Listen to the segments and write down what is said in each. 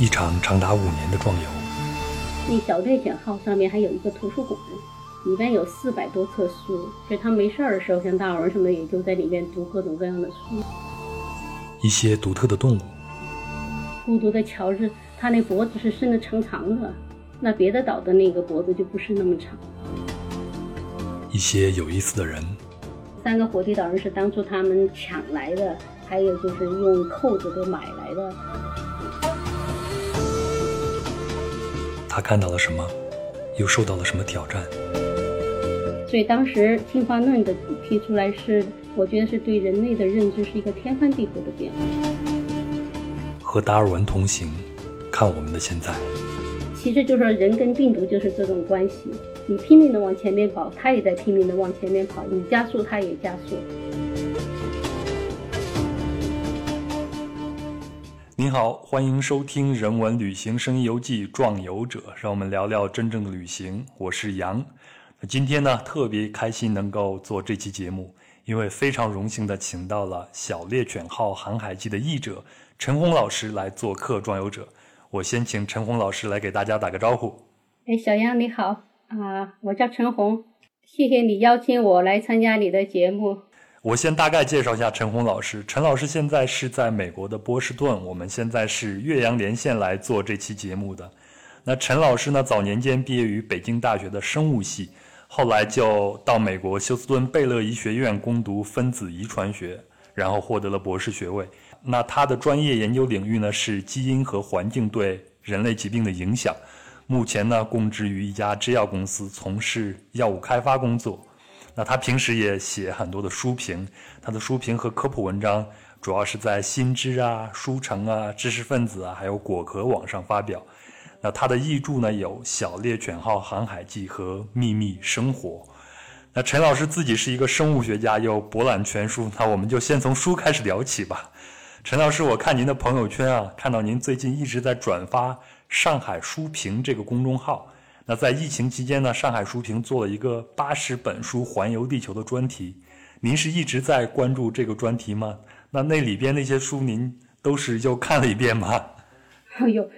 一场长达五年的壮游。那小猎犬号上面还有一个图书馆，里边有四百多册书，所以他没事儿的时候，像大文什么也就在里面读各种各样的书。一些独特的动物，孤独的乔治，他那脖子是伸得长长的，那别的岛的那个脖子就不是那么长。一些有意思的人，三个火地岛人是当初他们抢来的，还有就是用扣子都买来的。他看到了什么，又受到了什么挑战？所以当时进化论的提出来是，我觉得是对人类的认知是一个天翻地覆的变化。和达尔文同行，看我们的现在。其实就是说，人跟病毒就是这种关系，你拼命的往前面跑，它也在拼命的往前面跑，你加速，它也加速。您好，欢迎收听《人文旅行声音游记·壮游者》，让我们聊聊真正的旅行。我是杨。那今天呢，特别开心能够做这期节目，因为非常荣幸的请到了《小猎犬号航海记》的译者陈红老师来做客《壮游者》。我先请陈红老师来给大家打个招呼。哎，小杨你好啊，我叫陈红，谢谢你邀请我来参加你的节目。我先大概介绍一下陈红老师。陈老师现在是在美国的波士顿，我们现在是岳阳连线来做这期节目的。那陈老师呢，早年间毕业于北京大学的生物系，后来就到美国休斯顿贝勒医学院攻读分子遗传学，然后获得了博士学位。那他的专业研究领域呢是基因和环境对人类疾病的影响。目前呢，供职于一家制药公司，从事药物开发工作。那他平时也写很多的书评，他的书评和科普文章主要是在新知啊、书城啊、知识分子啊，还有果壳网上发表。那他的译著呢有《小猎犬号航海记》和《秘密生活》。那陈老师自己是一个生物学家，又博览全书，那我们就先从书开始聊起吧。陈老师，我看您的朋友圈啊，看到您最近一直在转发上海书评这个公众号。那在疫情期间呢，上海书评做了一个八十本书环游地球的专题。您是一直在关注这个专题吗？那那里边那些书您都是又看了一遍吗？哎呦，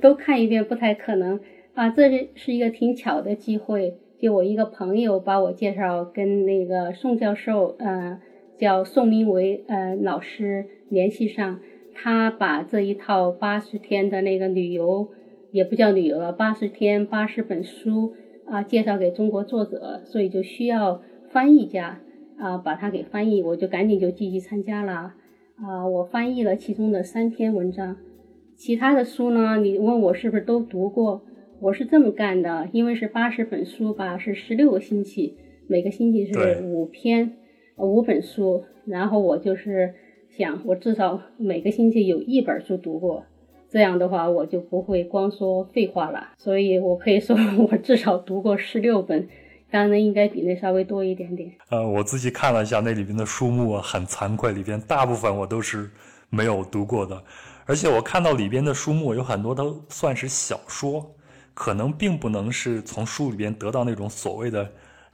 都看一遍不太可能啊！这是是一个挺巧的机会，就我一个朋友把我介绍跟那个宋教授，呃，叫宋明维呃老师联系上，他把这一套八十天的那个旅游。也不叫旅游了，八十天八十本书啊，介绍给中国作者，所以就需要翻译家啊，把它给翻译，我就赶紧就积极参加了啊，我翻译了其中的三篇文章，其他的书呢，你问我是不是都读过？我是这么干的，因为是八十本书吧，是十六个星期，每个星期是五篇五本书，然后我就是想，我至少每个星期有一本书读过。这样的话，我就不会光说废话了。所以我可以说，我至少读过十六本，当然应该比那稍微多一点点。呃，我自己看了一下那里边的书目，很惭愧，里边大部分我都是没有读过的。而且我看到里边的书目有很多都算是小说，可能并不能是从书里边得到那种所谓的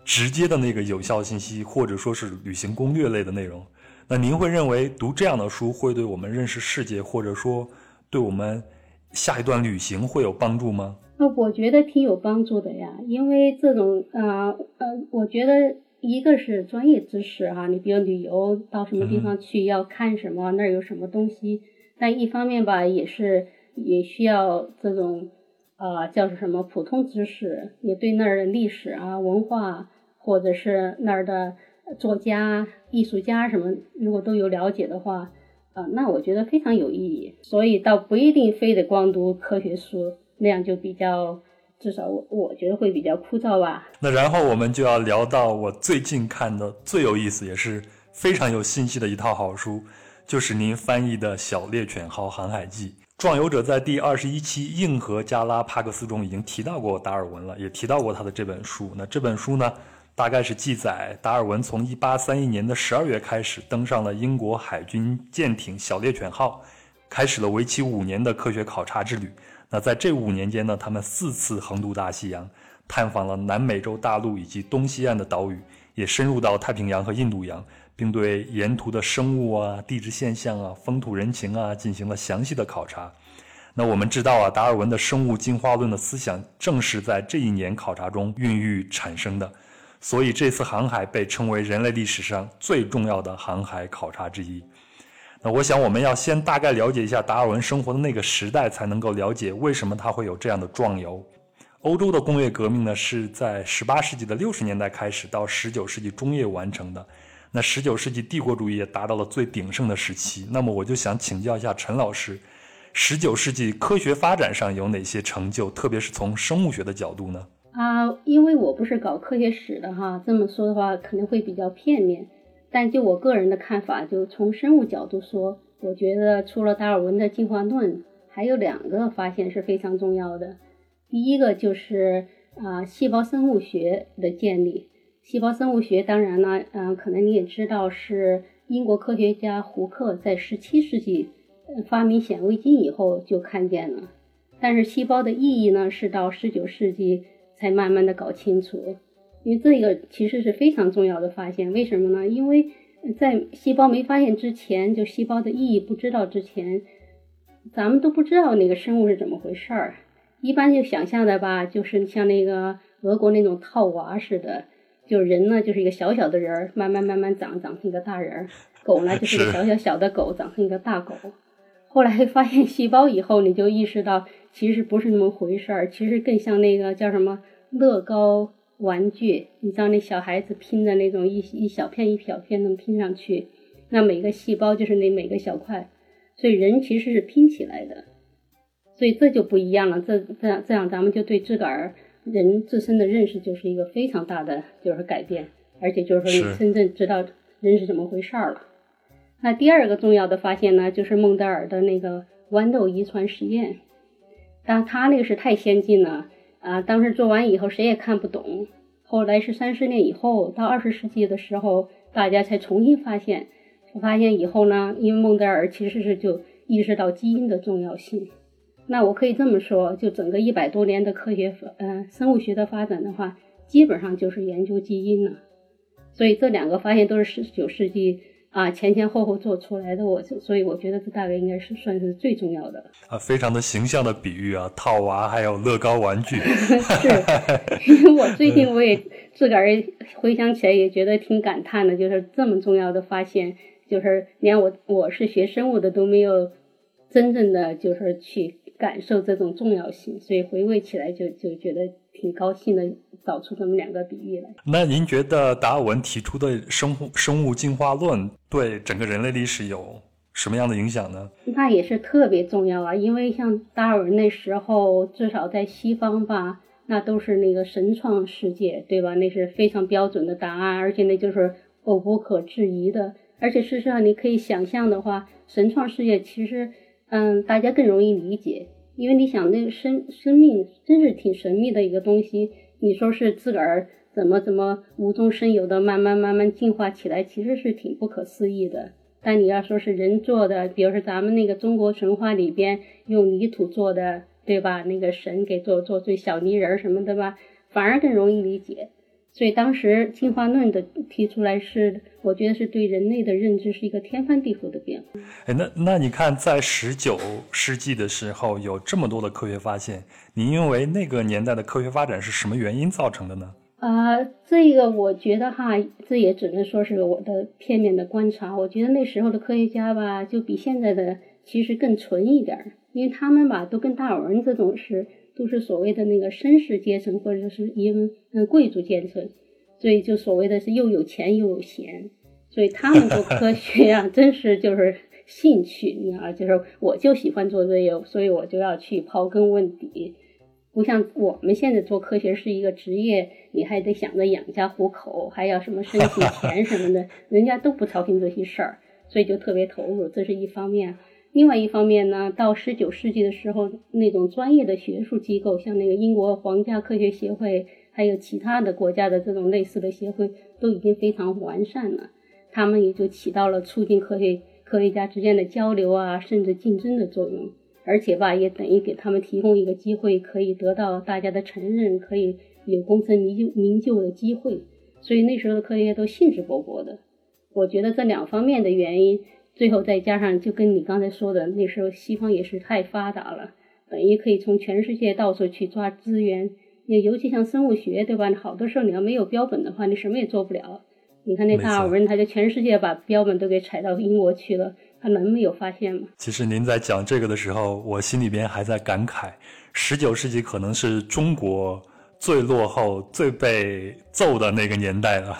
直接的那个有效信息，或者说是旅行攻略类的内容。那您会认为读这样的书会对我们认识世界，或者说？对我们下一段旅行会有帮助吗？那，我觉得挺有帮助的呀，因为这种呃呃，我觉得一个是专业知识哈，你比如旅游到什么地方去要看什么，那儿有什么东西，但一方面吧，也是也需要这种呃叫做什么普通知识，也对那儿的历史啊、文化或者是那儿的作家、艺术家什么，如果都有了解的话。啊，那我觉得非常有意义，所以倒不一定非得光读科学书，那样就比较，至少我我觉得会比较枯燥吧。那然后我们就要聊到我最近看的最有意思，也是非常有信息的一套好书，就是您翻译的《小猎犬号航海记》。壮游者在第二十一期《硬核加拉帕克斯》中已经提到过达尔文了，也提到过他的这本书。那这本书呢？大概是记载达尔文从1831年的12月开始登上了英国海军舰艇“小猎犬号”，开始了为期五年的科学考察之旅。那在这五年间呢，他们四次横渡大西洋，探访了南美洲大陆以及东西岸的岛屿，也深入到太平洋和印度洋，并对沿途的生物啊、地质现象啊、风土人情啊进行了详细的考察。那我们知道啊，达尔文的生物进化论的思想正是在这一年考察中孕育产生的，所以这次航海被称为人类历史上最重要的航海考察之一。那我想，我们要先大概了解一下达尔文生活的那个时代，才能够了解为什么他会有这样的壮游。欧洲的工业革命呢，是在18世纪的60年代开始，到19世纪中叶完成的。那19世纪帝国主义也达到了最鼎盛的时期。那么我就想请教一下陈老师，19世纪科学发展上有哪些成就，特别是从生物学的角度呢？啊，因为我不是搞科学史的哈，这么说的话可能会比较片面。但就我个人的看法，就从生物角度说，我觉得除了达尔文的进化论，还有两个发现是非常重要的。第一个就是啊，细胞生物学的建立。细胞生物学当然呢，嗯，可能你也知道是英国科学家胡克在十七世纪发明显微镜以后就看见了。但是细胞的意义呢，是到十九世纪才慢慢的搞清楚。因为这个其实是非常重要的发现，为什么呢？因为在细胞没发现之前，就细胞的意义不知道之前，咱们都不知道那个生物是怎么回事儿。一般就想象的吧，就是像那个俄国那种套娃似的，就人呢就是一个小小的人儿，慢慢慢慢长长成一个大人儿；狗呢 就是一个小小小的狗，长成一个大狗。后来发现细胞以后，你就意识到其实不是那么回事儿，其实更像那个叫什么乐高。玩具，你知道那小孩子拼的那种一一小片一小片能拼上去，那每个细胞就是那每个小块，所以人其实是拼起来的，所以这就不一样了。这这样这样，咱们就对自个儿人自身的认识就是一个非常大的就是改变，而且就是说你真正知道人是怎么回事儿了。那第二个重要的发现呢，就是孟德尔的那个豌豆遗传实验，但他那个是太先进了。啊，当时做完以后谁也看不懂，后来是三十年以后，到二十世纪的时候，大家才重新发现。发现以后呢，因为孟德尔其实是就意识到基因的重要性。那我可以这么说，就整个一百多年的科学呃生物学的发展的话，基本上就是研究基因了。所以这两个发现都是十九世纪。啊，前前后后做出来的，我所以我觉得这大概应该是算是最重要的啊，非常的形象的比喻啊，套娃还有乐高玩具。是，因为我最近我也自个儿回想起来也觉得挺感叹的，就是这么重要的发现，就是连我我是学生物的都没有真正的就是去感受这种重要性，所以回味起来就就觉得。挺高兴的，找出这么两个比喻来。那您觉得达尔文提出的生物生物进化论对整个人类历史有什么样的影响呢？那也是特别重要啊，因为像达尔文那时候，至少在西方吧，那都是那个神创世界，对吧？那是非常标准的答案，而且那就是不可质疑的。而且事实上，你可以想象的话，神创世界其实，嗯，大家更容易理解。因为你想，那个生生命真是挺神秘的一个东西。你说是自个儿怎么怎么无中生有的慢慢慢慢进化起来，其实是挺不可思议的。但你要说是人做的，比如说咱们那个中国神话里边用泥土做的，对吧？那个神给做做最小泥人什么的吧，反而更容易理解。所以当时进化论的提出来是，我觉得是对人类的认知是一个天翻地覆的变化。哎，那那你看，在十九世纪的时候有这么多的科学发现，你认为那个年代的科学发展是什么原因造成的呢？啊，这个我觉得哈，这也只能说是我的片面的观察。我觉得那时候的科学家吧，就比现在的其实更纯一点，因为他们吧都跟达尔文这种是。都是所谓的那个绅士阶层，或者是因嗯贵族阶层，所以就所谓的是又有钱又有闲，所以他们做科学呀，真是就是兴趣，你知道，就是我就喜欢做这个，所以我就要去刨根问底，不像我们现在做科学是一个职业，你还得想着养家糊口，还要什么申请钱什么的，人家都不操心这些事儿，所以就特别投入，这是一方面。另外一方面呢，到十九世纪的时候，那种专业的学术机构，像那个英国皇家科学协会，还有其他的国家的这种类似的协会，都已经非常完善了。他们也就起到了促进科学科学家之间的交流啊，甚至竞争的作用。而且吧，也等于给他们提供一个机会，可以得到大家的承认，可以有功成名就名就的机会。所以那时候的科学家都兴致勃勃的。我觉得这两方面的原因。最后再加上，就跟你刚才说的，那时候西方也是太发达了，等于可以从全世界到处去抓资源。也尤其像生物学，对吧？好多时候你要没有标本的话，你什么也做不了。你看那达尔文，他就全世界把标本都给采到英国去了，他能没有发现吗？其实您在讲这个的时候，我心里边还在感慨，十九世纪可能是中国最落后、最被揍的那个年代了。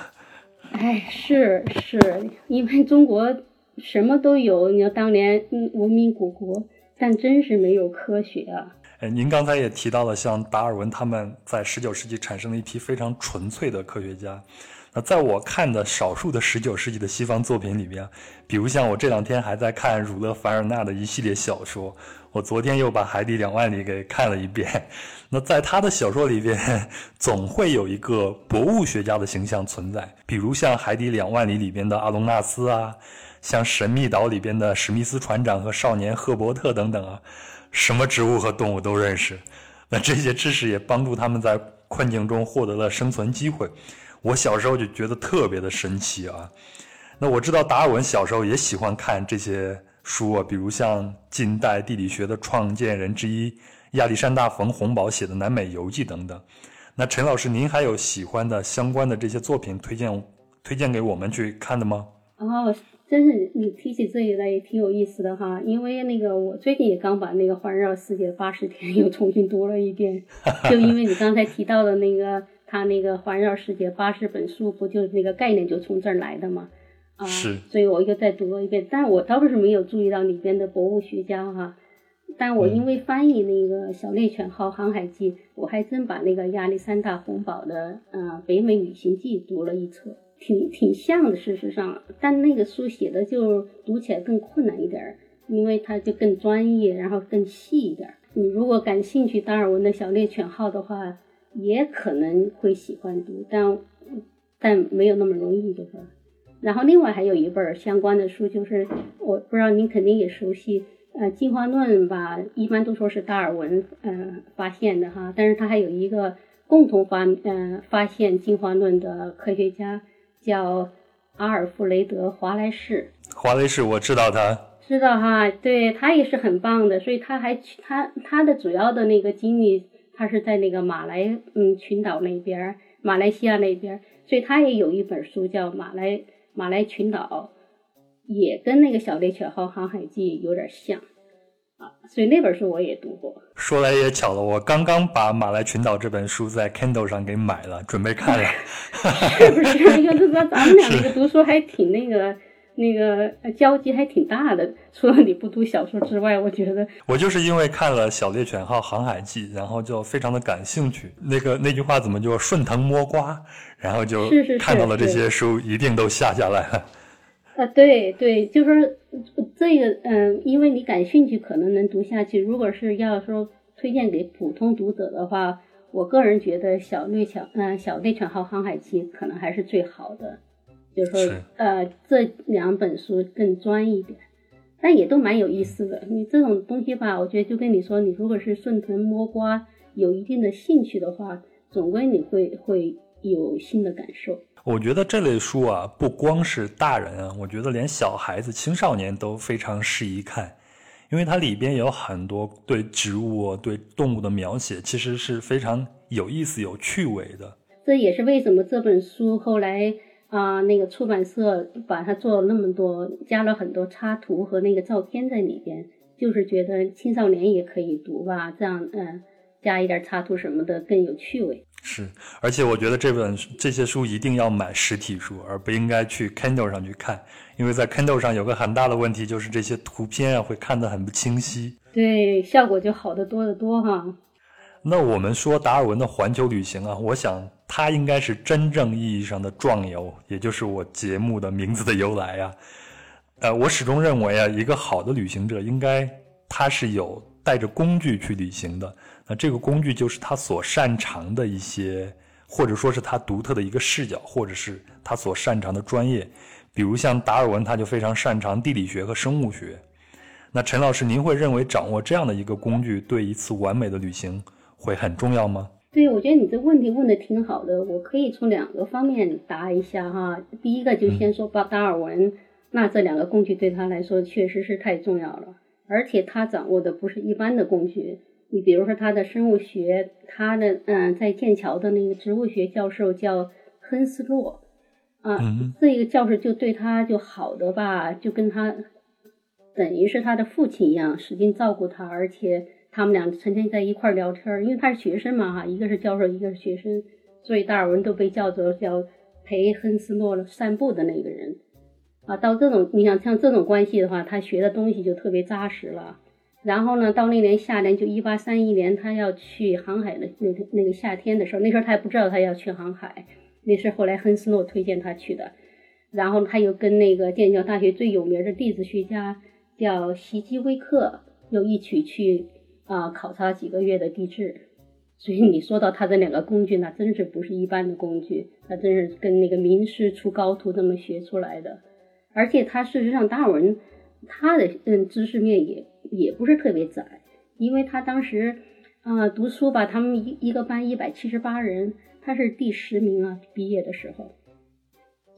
哎，是是，因为中国什么都有，你要当年嗯文明古国，但真是没有科学啊。哎，您刚才也提到了，像达尔文他们在十九世纪产生了一批非常纯粹的科学家。那在我看的少数的十九世纪的西方作品里边，比如像我这两天还在看儒勒·凡尔纳的一系列小说，我昨天又把《海底两万里》给看了一遍。那在他的小说里边，总会有一个博物学家的形象存在，比如像《海底两万里》里边的阿隆纳斯啊，像《神秘岛》里边的史密斯船长和少年赫伯特等等啊，什么植物和动物都认识。那这些知识也帮助他们在困境中获得了生存机会。我小时候就觉得特别的神奇啊！那我知道达尔文小时候也喜欢看这些书啊，比如像近代地理学的创建人之一亚历山大·冯·洪堡写的《南美游记》等等。那陈老师，您还有喜欢的相关的这些作品推荐推荐给我们去看的吗？哦，真是你提起这一类挺有意思的哈，因为那个我最近也刚把那个《环绕世界八十天》又重新读了一遍，就因为你刚才提到的那个。他那个环绕世界八十本书，不就那个概念就从这儿来的吗？啊，是，所以我又再读了一遍，但我倒不是没有注意到里边的博物学家哈，但我因为翻译那个《小猎犬号航海记》，我还真把那个亚历山大·红堡的《呃北美旅行记》读了一册，挺挺像的，事实上，但那个书写的就读起来更困难一点儿，因为它就更专业，然后更细一点儿。你如果感兴趣达尔文的《小猎犬号》的话。也可能会喜欢读，但但没有那么容易，就是。然后另外还有一本相关的书，就是我不知道您肯定也熟悉，呃，进化论吧，一般都说是达尔文呃发现的哈，但是他还有一个共同发嗯发现进化论的科学家叫阿尔弗雷德华莱士。华莱士，我知道他。知道哈，对他也是很棒的，所以他还他他的主要的那个经历。他是在那个马来嗯群岛那边，马来西亚那边，所以他也有一本书叫《马来马来群岛》，也跟那个《小猎犬号航海记》有点像啊，所以那本书我也读过。说来也巧了，我刚刚把《马来群岛》这本书在 Kindle 上给买了，准备看了。是不是？哎呀，这个咱们俩这个读书还挺那个。那个交集还挺大的，除了你不读小说之外，我觉得 我就是因为看了《小猎犬号航海记》，然后就非常的感兴趣。那个那句话怎么就顺藤摸瓜，然后就看到了这些书，一定都下下来了。啊，对对，就是这个，嗯，因为你感兴趣，可能能读下去。如果是要说推荐给普通读者的话，我个人觉得《小猎犬》嗯，《小猎犬号航海记》可能还是最好的。就是说，呃，这两本书更专一点，但也都蛮有意思的。你这种东西吧，我觉得就跟你说，你如果是顺藤摸瓜，有一定的兴趣的话，总归你会会有新的感受。我觉得这类书啊，不光是大人啊，我觉得连小孩子、青少年都非常适宜看，因为它里边有很多对植物、对动物的描写，其实是非常有意思、有趣味的。这也是为什么这本书后来。啊，那个出版社把它做了那么多，加了很多插图和那个照片在里边，就是觉得青少年也可以读吧，这样嗯，加一点插图什么的更有趣味。是，而且我觉得这本这些书一定要买实体书，而不应该去 Kindle 上去看，因为在 Kindle 上有个很大的问题，就是这些图片啊会看得很不清晰。对，效果就好得多得多哈。那我们说达尔文的环球旅行啊，我想他应该是真正意义上的壮游，也就是我节目的名字的由来呀。呃，我始终认为啊，一个好的旅行者应该他是有带着工具去旅行的。那这个工具就是他所擅长的一些，或者说是他独特的一个视角，或者是他所擅长的专业。比如像达尔文，他就非常擅长地理学和生物学。那陈老师，您会认为掌握这样的一个工具，对一次完美的旅行？会很重要吗？对，我觉得你这问题问的挺好的，我可以从两个方面答一下哈。第一个就先说巴达尔文，那这两个工具对他来说确实是太重要了，而且他掌握的不是一般的工具，你比如说他的生物学，他的嗯，在剑桥的那个植物学教授叫亨斯洛，啊，这个教授就对他就好的吧，就跟他等于是他的父亲一样，使劲照顾他，而且他们俩成天在一块聊天，因为他是学生嘛哈，一个是教授，一个是学生，所以达尔文都被叫做叫陪亨斯洛散步的那个人，啊，到这种你想像这种关系的话，他学的东西就特别扎实了。然后呢，到那年夏天，就一八三一年，他要去航海的那那个夏天的时候，那时候他还不知道他要去航海，那是后来亨斯诺推荐他去的。然后他又跟那个剑桥大学最有名的地质学家叫席基威克又一起去啊考察几个月的地质。所以你说到他这两个工具，那真是不是一般的工具，那真是跟那个名师出高徒这么学出来的。而且他事实上，达尔文他的嗯知识面也。也不是特别窄，因为他当时啊读书吧，他们一一个班一百七十八人，他是第十名啊，毕业的时候，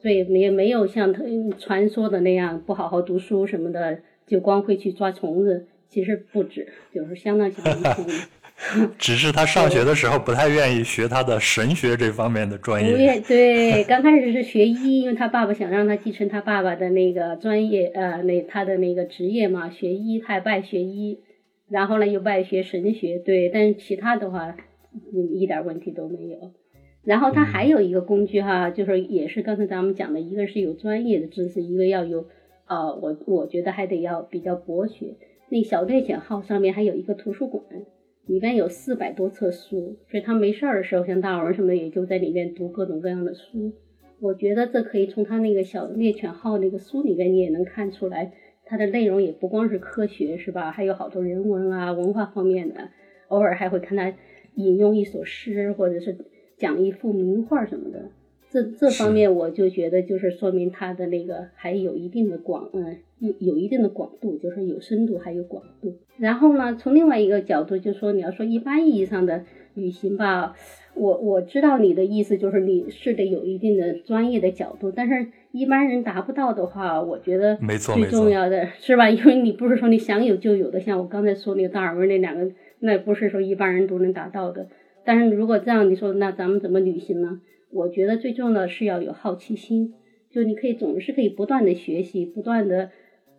所以没没有像他传说的那样不好好读书什么的，就光会去抓虫子，其实不止，就是相当相当聪明。只是他上学的时候不太愿意学他的神学这方面的专业。对，刚开始是学医，因为他爸爸想让他继承他爸爸的那个专业，呃，那他的那个职业嘛，学医，他也不爱学医。然后呢，又不爱学神学，对，但是其他的话，嗯，一点问题都没有。然后他还有一个工具哈，就是也是刚才咱们讲的，一个是有专业的知识，一个要有，呃，我我觉得还得要比较博学。那小猎犬号上面还有一个图书馆。里边有四百多册书，所以他没事儿的时候，像大文什么，也就在里面读各种各样的书。我觉得这可以从他那个小猎犬号那个书里边，你也能看出来，它的内容也不光是科学，是吧？还有好多人文啊、文化方面的。偶尔还会看他引用一首诗，或者是讲一幅名画什么的。这这方面我就觉得，就是说明他的那个还有一定的广，嗯，有有一定的广度，就是有深度还有广度。然后呢，从另外一个角度，就说你要说一般意义上的旅行吧，我我知道你的意思就是你是得有一定的专业的角度，但是一般人达不到的话，我觉得没错，最重要的是吧？因为你不是说你想有就有的，像我刚才说那个达尔文那两个，那不是说一般人都能达到的。但是如果这样，你说那咱们怎么旅行呢？我觉得最重要的是要有好奇心，就你可以总是可以不断的学习，不断的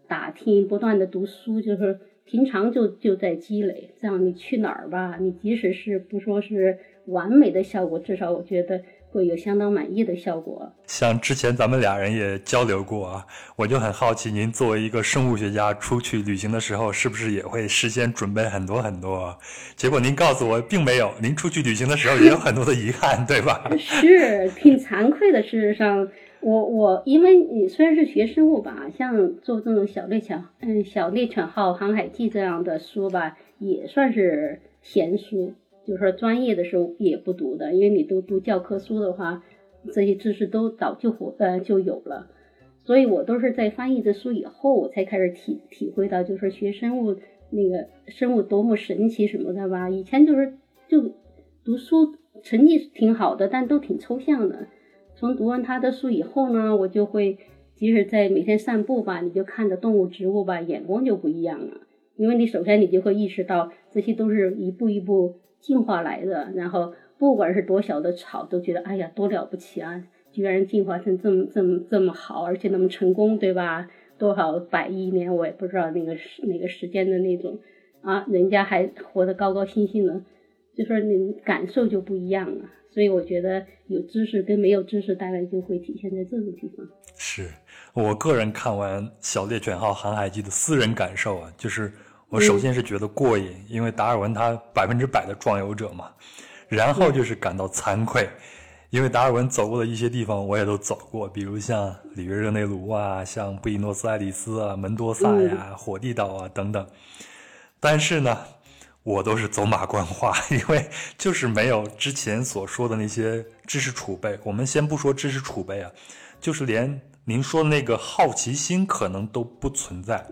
打听，不断的读书，就是平常就就在积累。这样你去哪儿吧，你即使是不说是完美的效果，至少我觉得。会有相当满意的效果。像之前咱们俩人也交流过啊，我就很好奇，您作为一个生物学家出去旅行的时候，是不是也会事先准备很多很多？结果您告诉我并没有，您出去旅行的时候也有很多的遗憾，对吧？是挺惭愧的。事实上，我我因为你虽然是学生物吧，像做这种小猎犬，嗯，小猎犬号航海记这样的书吧，也算是闲书。就是说，专业的时候也不读的，因为你都读教科书的话，这些知识都早就活呃就有了。所以我都是在翻译这书以后，我才开始体体会到，就是学生物那个生物多么神奇什么的吧。以前就是就读书成绩挺好的，但都挺抽象的。从读完他的书以后呢，我就会即使在每天散步吧，你就看着动物植物吧，眼光就不一样了。因为你首先你就会意识到，这些都是一步一步。进化来的，然后不管是多小的草，都觉得哎呀多了不起啊！居然进化成这么这么这么好，而且那么成功，对吧？多少百亿年我也不知道那个时那个时间的那种啊，人家还活得高高兴兴的，就说你感受就不一样了。所以我觉得有知识跟没有知识，大概就会体现在这种地方。是我个人看完《小猎犬号航海记》的私人感受啊，就是。我首先是觉得过瘾，因为达尔文他百分之百的壮游者嘛，然后就是感到惭愧，因为达尔文走过的一些地方我也都走过，比如像里约热内卢啊，像布宜诺斯艾利斯啊、门多萨呀、火地岛啊等等，但是呢，我都是走马观花，因为就是没有之前所说的那些知识储备。我们先不说知识储备啊，就是连您说的那个好奇心可能都不存在。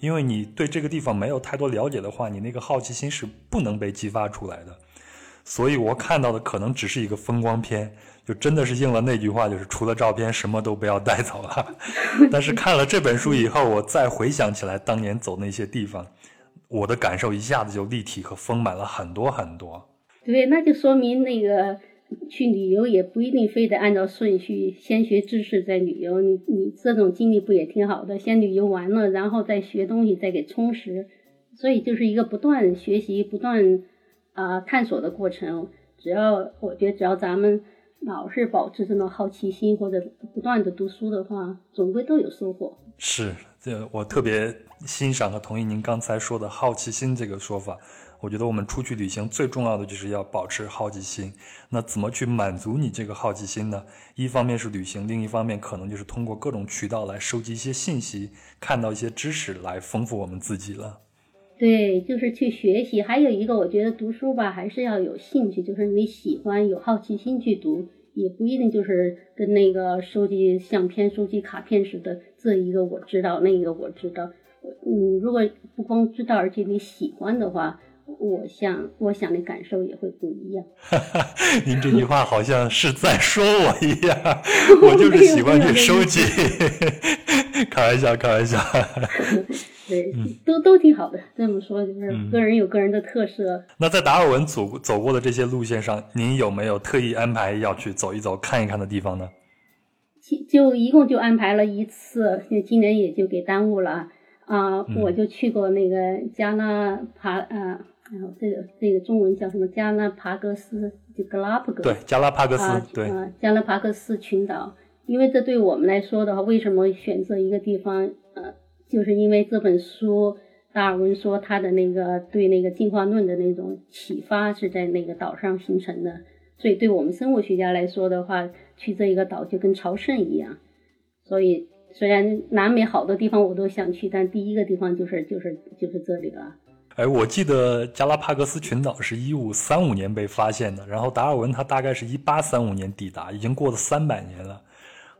因为你对这个地方没有太多了解的话，你那个好奇心是不能被激发出来的。所以我看到的可能只是一个风光片，就真的是应了那句话，就是除了照片什么都不要带走了。但是看了这本书以后，我再回想起来当年走那些地方，我的感受一下子就立体和丰满了很多很多。对，那就说明那个去旅游也不一定非得按照顺序，先学知识再旅游。你你这种经历不也挺好的？先旅游完了，然后再学东西，再给充实。所以就是一个不断学习、不断啊探索的过程。只要我觉得，只要咱们老是保持这种好奇心，或者不断的读书的话，总归都有收获。是，这我特别欣赏和同意您刚才说的好奇心这个说法。我觉得我们出去旅行最重要的就是要保持好奇心。那怎么去满足你这个好奇心呢？一方面是旅行，另一方面可能就是通过各种渠道来收集一些信息，看到一些知识来丰富我们自己了。对，就是去学习。还有一个，我觉得读书吧，还是要有兴趣，就是你喜欢、有好奇心去读，也不一定就是跟那个收集相片、收集卡片似的，这一个我知道，那一个我知道。嗯，如果不光知道，而且你喜欢的话，我想，我想的感受也会不一样。您这句话好像是在说我一样，我就是喜欢去收集。开玩笑，开玩笑。对，都都挺好的。这么说就是个人有个人的特色。那在达尔文走走过的这些路线上，您有没有特意安排要去走一走、看一看的地方呢？就一共就安排了一次，今年也就给耽误了啊。我就去过那个加纳帕啊，然后这个这个中文叫什么？加拉帕戈斯，就格拉帕戈。对，加拉帕戈斯，对，加拉帕戈斯群岛。因为这对我们来说的话，为什么选择一个地方？呃。就是因为这本书，达尔文说他的那个对那个进化论的那种启发是在那个岛上形成的，所以对我们生物学家来说的话，去这一个岛就跟朝圣一样。所以虽然南美好多地方我都想去，但第一个地方就是就是就是这里了。哎，我记得加拉帕戈斯群岛是一五三五年被发现的，然后达尔文他大概是一八三五年抵达，已经过了三百年了。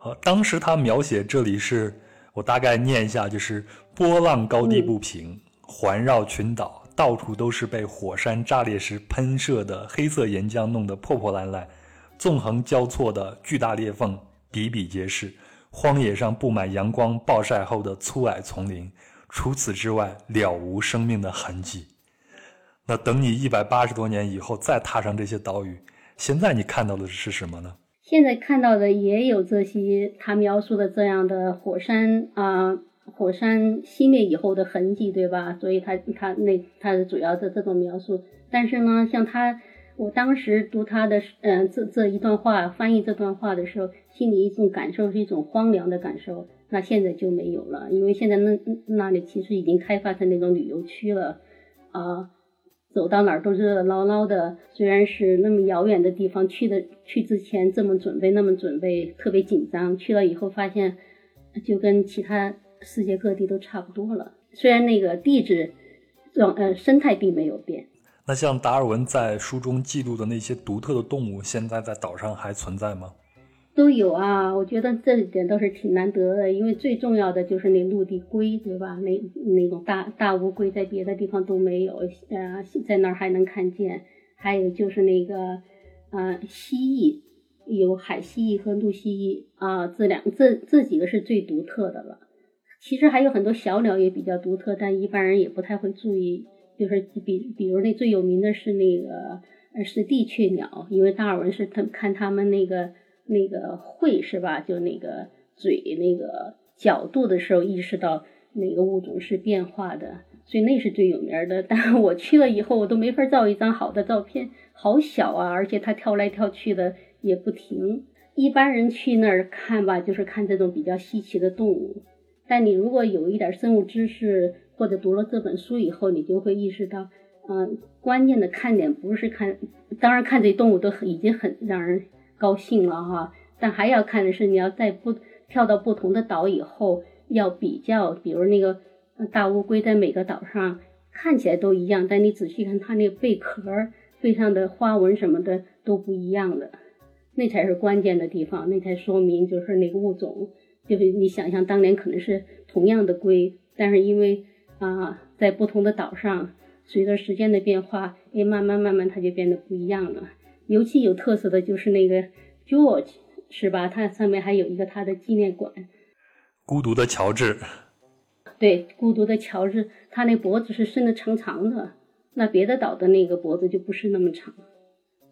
呃，当时他描写这里是。我大概念一下，就是波浪高低不平，环绕群岛，到处都是被火山炸裂时喷射的黑色岩浆弄得破破烂烂，纵横交错的巨大裂缝比比皆是，荒野上布满阳光暴晒后的粗矮丛林，除此之外了无生命的痕迹。那等你一百八十多年以后再踏上这些岛屿，现在你看到的是什么呢？现在看到的也有这些他描述的这样的火山啊，火山熄灭以后的痕迹，对吧？所以他他那他主要的这种描述。但是呢，像他，我当时读他的嗯这这一段话，翻译这段话的时候，心里一种感受是一种荒凉的感受。那现在就没有了，因为现在那那里其实已经开发成那种旅游区了啊。走到哪儿都热热闹闹的，虽然是那么遥远的地方，去的去之前这么准备那么准备，特别紧张。去了以后发现，就跟其他世界各地都差不多了。虽然那个地质状呃生态并没有变。那像达尔文在书中记录的那些独特的动物，现在在岛上还存在吗？都有啊，我觉得这一点倒是挺难得的，因为最重要的就是那陆地龟，对吧？那那种大大乌龟在别的地方都没有，呃，在那儿还能看见。还有就是那个，呃，蜥蜴，有海蜥蜴和陆蜥蜴啊，这两这这几个是最独特的了。其实还有很多小鸟也比较独特，但一般人也不太会注意。就是比比如那最有名的是那个是地雀鸟，因为达尔文是他看他们那个。那个喙是吧？就那个嘴那个角度的时候，意识到哪个物种是变化的，所以那是最有名的。但我去了以后，我都没法照一张好的照片，好小啊！而且它跳来跳去的也不停。一般人去那儿看吧，就是看这种比较稀奇的动物。但你如果有一点生物知识，或者读了这本书以后，你就会意识到，嗯，关键的看点不是看，当然看这动物都已经很让人。高兴了哈，但还要看的是你要在不跳到不同的岛以后，要比较，比如那个大乌龟在每个岛上看起来都一样，但你仔细看它那个贝壳背上的花纹什么的都不一样的，那才是关键的地方，那才说明就是那个物种，就是你想象当年可能是同样的龟，但是因为啊在不同的岛上，随着时间的变化，哎慢慢慢慢它就变得不一样了。尤其有特色的就是那个 George，是吧？它上面还有一个他的纪念馆。孤独的乔治。对，孤独的乔治，他那脖子是伸的长长的，那别的岛的那个脖子就不是那么长。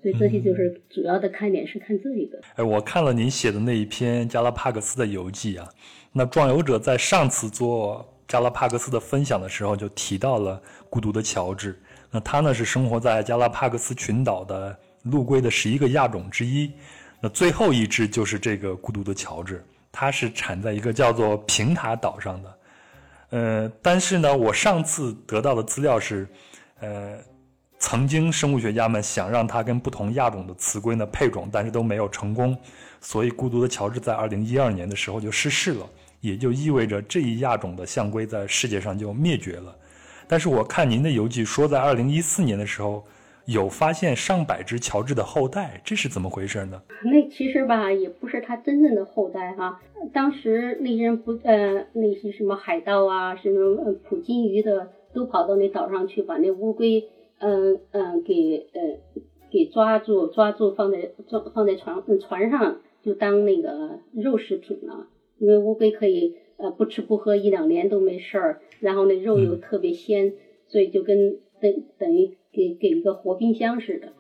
所以这些就是主要的看点是看这一个。哎，我看了您写的那一篇加拉帕戈斯的游记啊，那壮游者在上次做加拉帕戈斯的分享的时候就提到了孤独的乔治。那他呢是生活在加拉帕戈斯群岛的陆龟的十一个亚种之一。那最后一只就是这个孤独的乔治，它是产在一个叫做平塔岛上的。呃，但是呢，我上次得到的资料是，呃。曾经生物学家们想让它跟不同亚种的雌龟呢配种，但是都没有成功，所以孤独的乔治在二零一二年的时候就逝世了，也就意味着这一亚种的象龟在世界上就灭绝了。但是我看您的游记说，在二零一四年的时候有发现上百只乔治的后代，这是怎么回事呢？那其实吧，也不是它真正的后代哈。当时那些不呃那些什么海盗啊，什么呃捕金鱼的，都跑到那岛上去把那乌龟。嗯嗯，给呃给抓住抓住放在装放在船船上就当那个肉食品了，因为乌龟可以呃不吃不喝一两年都没事儿，然后那肉又特别鲜，所以就跟等等于给给一个活冰箱似的。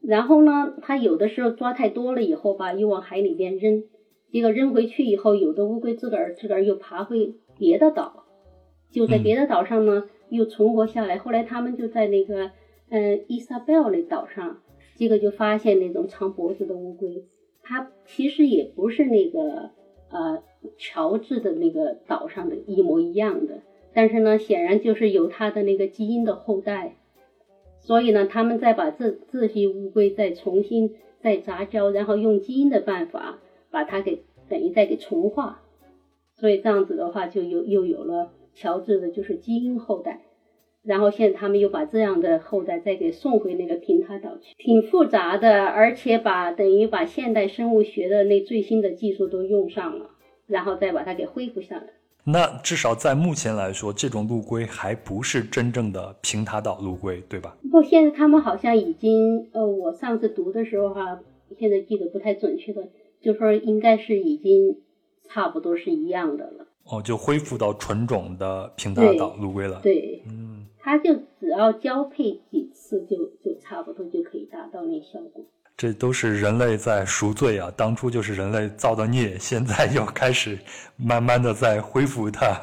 然后呢，它有的时候抓太多了以后吧，又往海里边扔，结果扔回去以后，有的乌龟自个儿自个儿又爬回别的岛，就在别的岛上呢。又存活下来，后来他们就在那个，嗯，伊莎贝尔那岛上，结果就发现那种长脖子的乌龟，它其实也不是那个，呃，乔治的那个岛上的一模一样的，但是呢，显然就是有它的那个基因的后代，所以呢，他们再把这这些乌龟再重新再杂交，然后用基因的办法把它给等于再给纯化，所以这样子的话，就有又有了。乔治的就是基因后代，然后现在他们又把这样的后代再给送回那个平塔岛去，挺复杂的，而且把等于把现代生物学的那最新的技术都用上了，然后再把它给恢复下来。那至少在目前来说，这种陆龟还不是真正的平塔岛陆龟，对吧？不，现在他们好像已经，呃，我上次读的时候哈，现在记得不太准确的，就说应该是已经差不多是一样的了。哦，就恢复到纯种的平塔岛陆龟了。对，嗯，它就只要交配几次，就就差不多就可以达到那效果。这都是人类在赎罪啊！当初就是人类造的孽，现在又开始慢慢的在恢复它。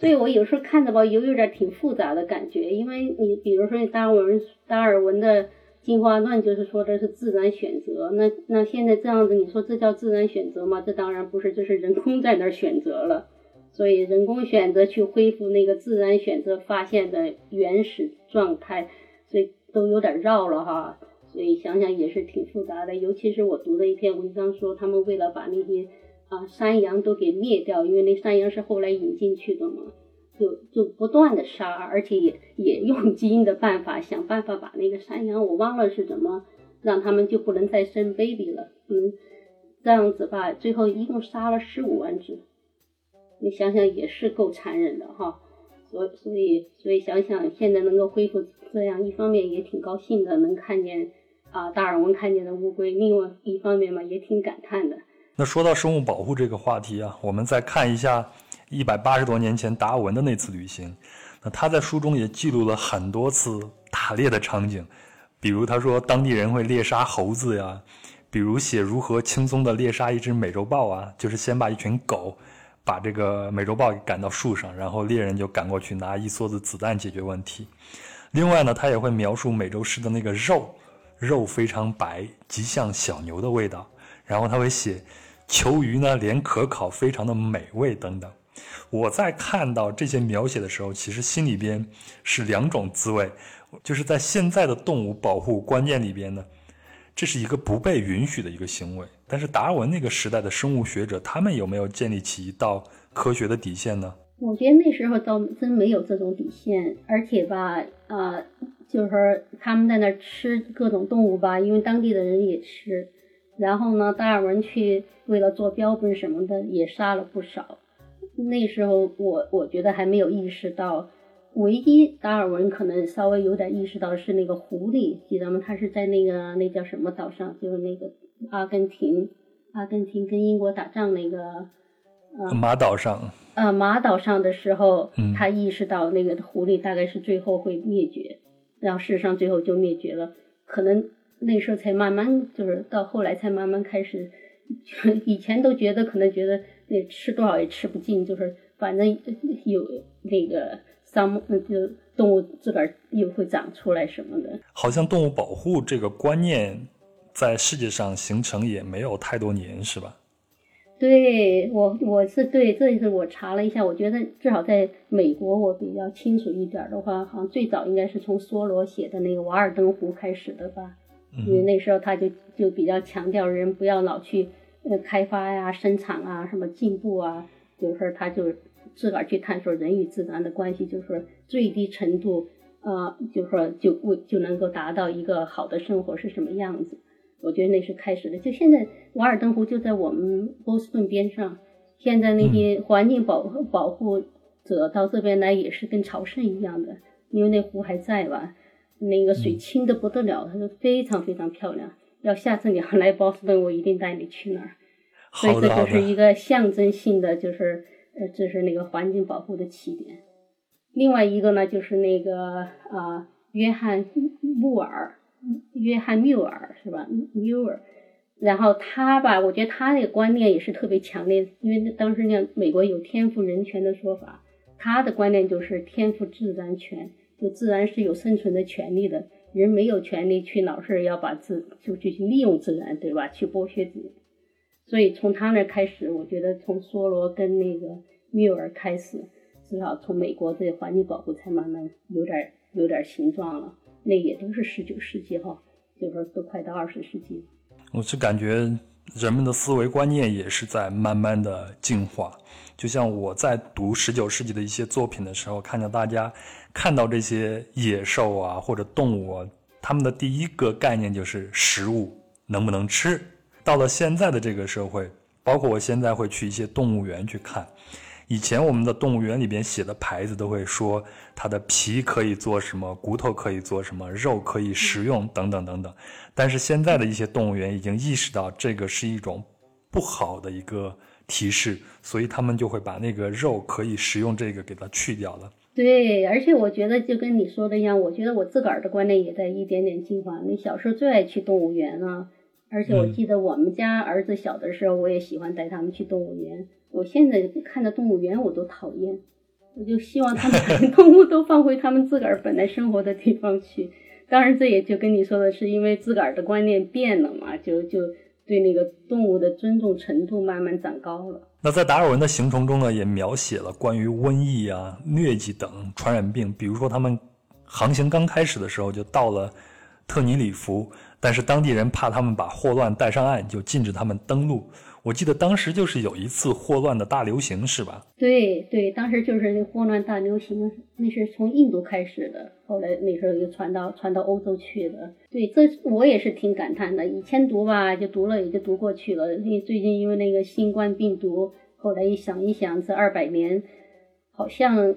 所以我有时候看着吧，有有点挺复杂的感觉，因为你比如说达尔文，达尔文的进化论就是说的是自然选择，那那现在这样子，你说这叫自然选择吗？这当然不是，这是人工在那儿选择了。所以人工选择去恢复那个自然选择发现的原始状态，所以都有点绕了哈。所以想想也是挺复杂的。尤其是我读的一篇文章说，他们为了把那些啊山羊都给灭掉，因为那山羊是后来引进去的嘛，就就不断的杀，而且也也用 基因的办法想办法把那个山羊，我忘了是怎么让他们就不能再生 baby 了，嗯，这样子吧，最后一共杀了十五万只。你想想也是够残忍的哈，所所以所以想想现在能够恢复这样，一方面也挺高兴的，能看见啊达尔文看见的乌龟；另外一方面嘛，也挺感叹的。那说到生物保护这个话题啊，我们再看一下一百八十多年前达尔文的那次旅行。那他在书中也记录了很多次打猎的场景，比如他说当地人会猎杀猴子呀，比如写如何轻松的猎杀一只美洲豹啊，就是先把一群狗。把这个美洲豹给赶到树上，然后猎人就赶过去拿一梭子子弹解决问题。另外呢，他也会描述美洲狮的那个肉，肉非常白，极像小牛的味道。然后他会写球鱼呢，连壳烤非常的美味等等。我在看到这些描写的时候，其实心里边是两种滋味，就是在现在的动物保护观念里边呢。这是一个不被允许的一个行为，但是达尔文那个时代的生物学者，他们有没有建立起一道科学的底线呢？我觉得那时候倒真没有这种底线，而且吧，啊，就是说他们在那吃各种动物吧，因为当地的人也吃，然后呢，达尔文去为了做标本什么的，也杀了不少。那时候我我觉得还没有意识到。唯一达尔文可能稍微有点意识到是那个狐狸，记得吗？他是在那个那叫什么岛上，就是那个阿根廷，阿根廷跟英国打仗那个，呃，马岛上，呃马岛上的时候嗯，他意识到那个狐狸大概是最后会灭绝，然后事实上最后就灭绝了，可能那时候才慢慢就是到后来才慢慢开始，以前都觉得可能觉得那吃多少也吃不尽，就是反正有那个桑就动物自个儿又会长出来什么的。好像动物保护这个观念在世界上形成也没有太多年，是吧？对我，我是对，这次我查了一下，我觉得至少在美国，我比较清楚一点的话，好像最早应该是从梭罗写的那个《瓦尔登湖》开始的吧，因为那时候他就就比较强调人不要老去呃开发呀、生产啊、什么进步啊，就是他就自个儿去探索人与自然的关系，就是说最低程度啊、呃，就是说就为就能够达到一个好的生活是什么样子。我觉得那是开始的，就现在瓦尔登湖就在我们波士顿边上，现在那些环境保保护者到这边来也是跟朝圣一样的，因为那湖还在吧，那个水清的不得了，它就非常非常漂亮。要下次你要来波士顿，我一定带你去那儿。所以这就是一个象征性的，就是呃，这是那个环境保护的起点。另外一个呢，就是那个啊、呃，约翰穆尔。约翰缪尔是吧？缪尔，然后他吧，我觉得他那个观念也是特别强烈，因为当时那美国有天赋人权的说法，他的观念就是天赋自然权，就自然是有生存的权利的，人没有权利去老是要把自就去利用自然，对吧？去剥削自己。所以从他那开始，我觉得从梭罗跟那个缪尔开始，至少从美国这环境保护才慢慢有点有点形状了。那也都是十九世纪哈，就是说都快到二十世纪。我是感觉人们的思维观念也是在慢慢的进化。就像我在读十九世纪的一些作品的时候，看到大家看到这些野兽啊或者动物啊，他们的第一个概念就是食物能不能吃。到了现在的这个社会，包括我现在会去一些动物园去看。以前我们的动物园里边写的牌子都会说它的皮可以做什么，骨头可以做什么，肉可以食用等等等等。但是现在的一些动物园已经意识到这个是一种不好的一个提示，所以他们就会把那个肉可以食用这个给它去掉了。对，而且我觉得就跟你说的一样，我觉得我自个儿的观念也在一点点进化。你小时候最爱去动物园了，而且我记得我们家儿子小的时候，我也喜欢带他们去动物园。我现在看到动物园我都讨厌，我就希望他们把 动物都放回他们自个儿本来生活的地方去。当然，这也就跟你说的是，因为自个儿的观念变了嘛，就就对那个动物的尊重程度慢慢长高了。那在达尔文的行程中呢，也描写了关于瘟疫啊、疟疾等传染病，比如说他们航行刚开始的时候就到了特尼里弗，但是当地人怕他们把霍乱带上岸，就禁止他们登陆。我记得当时就是有一次霍乱的大流行，是吧？对对，当时就是那霍乱大流行，那是从印度开始的，后来那时候就传到传到欧洲去的。对，这我也是挺感叹的。以前读吧，就读了也就读过去了。那最近因为那个新冠病毒，后来一想一想，这二百年好像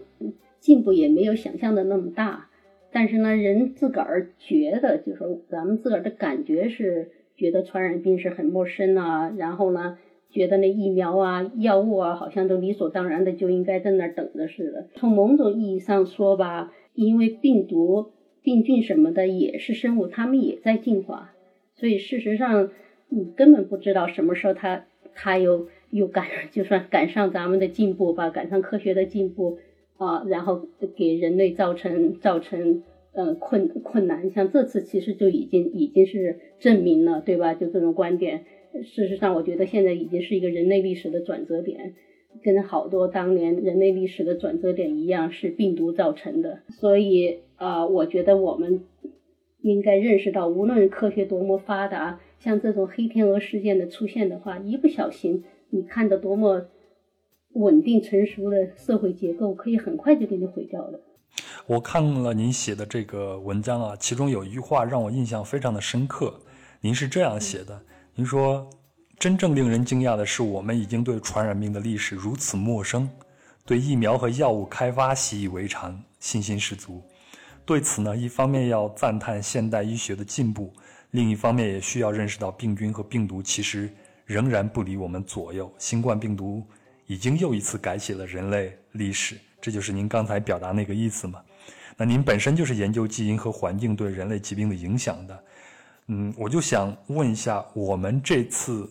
进步也没有想象的那么大。但是呢，人自个儿觉得，就是说咱们自个儿的感觉是。觉得传染病是很陌生啊，然后呢，觉得那疫苗啊、药物啊，好像都理所当然的就应该在那儿等着似的。从某种意义上说吧，因为病毒、病菌什么的也是生物，它们也在进化，所以事实上你根本不知道什么时候它它又又赶，就算赶上咱们的进步吧，赶上科学的进步啊，然后给人类造成造成。呃，困困难，像这次其实就已经已经是证明了，对吧？就这种观点，事实上，我觉得现在已经是一个人类历史的转折点，跟好多当年人类历史的转折点一样，是病毒造成的。所以啊、我觉得我们应该认识到，无论科学多么发达，像这种黑天鹅事件的出现的话，一不小心，你看的多么稳定成熟的社会结构，可以很快就给你毁掉了。我看了您写的这个文章啊，其中有一句话让我印象非常的深刻。您是这样写的：“您说，真正令人惊讶的是，我们已经对传染病的历史如此陌生，对疫苗和药物开发习以为常，信心十足。对此呢，一方面要赞叹现代医学的进步，另一方面也需要认识到病菌和病毒其实仍然不离我们左右。新冠病毒已经又一次改写了人类历史。这就是您刚才表达那个意思吗？那您本身就是研究基因和环境对人类疾病的影响的，嗯，我就想问一下，我们这次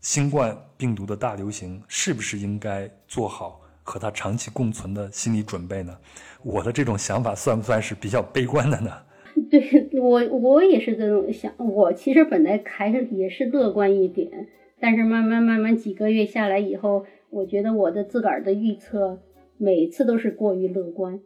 新冠病毒的大流行，是不是应该做好和它长期共存的心理准备呢？我的这种想法算不算是比较悲观的呢？对我，我也是这种想。我其实本来开始也是乐观一点，但是慢慢慢慢几个月下来以后，我觉得我的自个儿的预测每次都是过于乐观。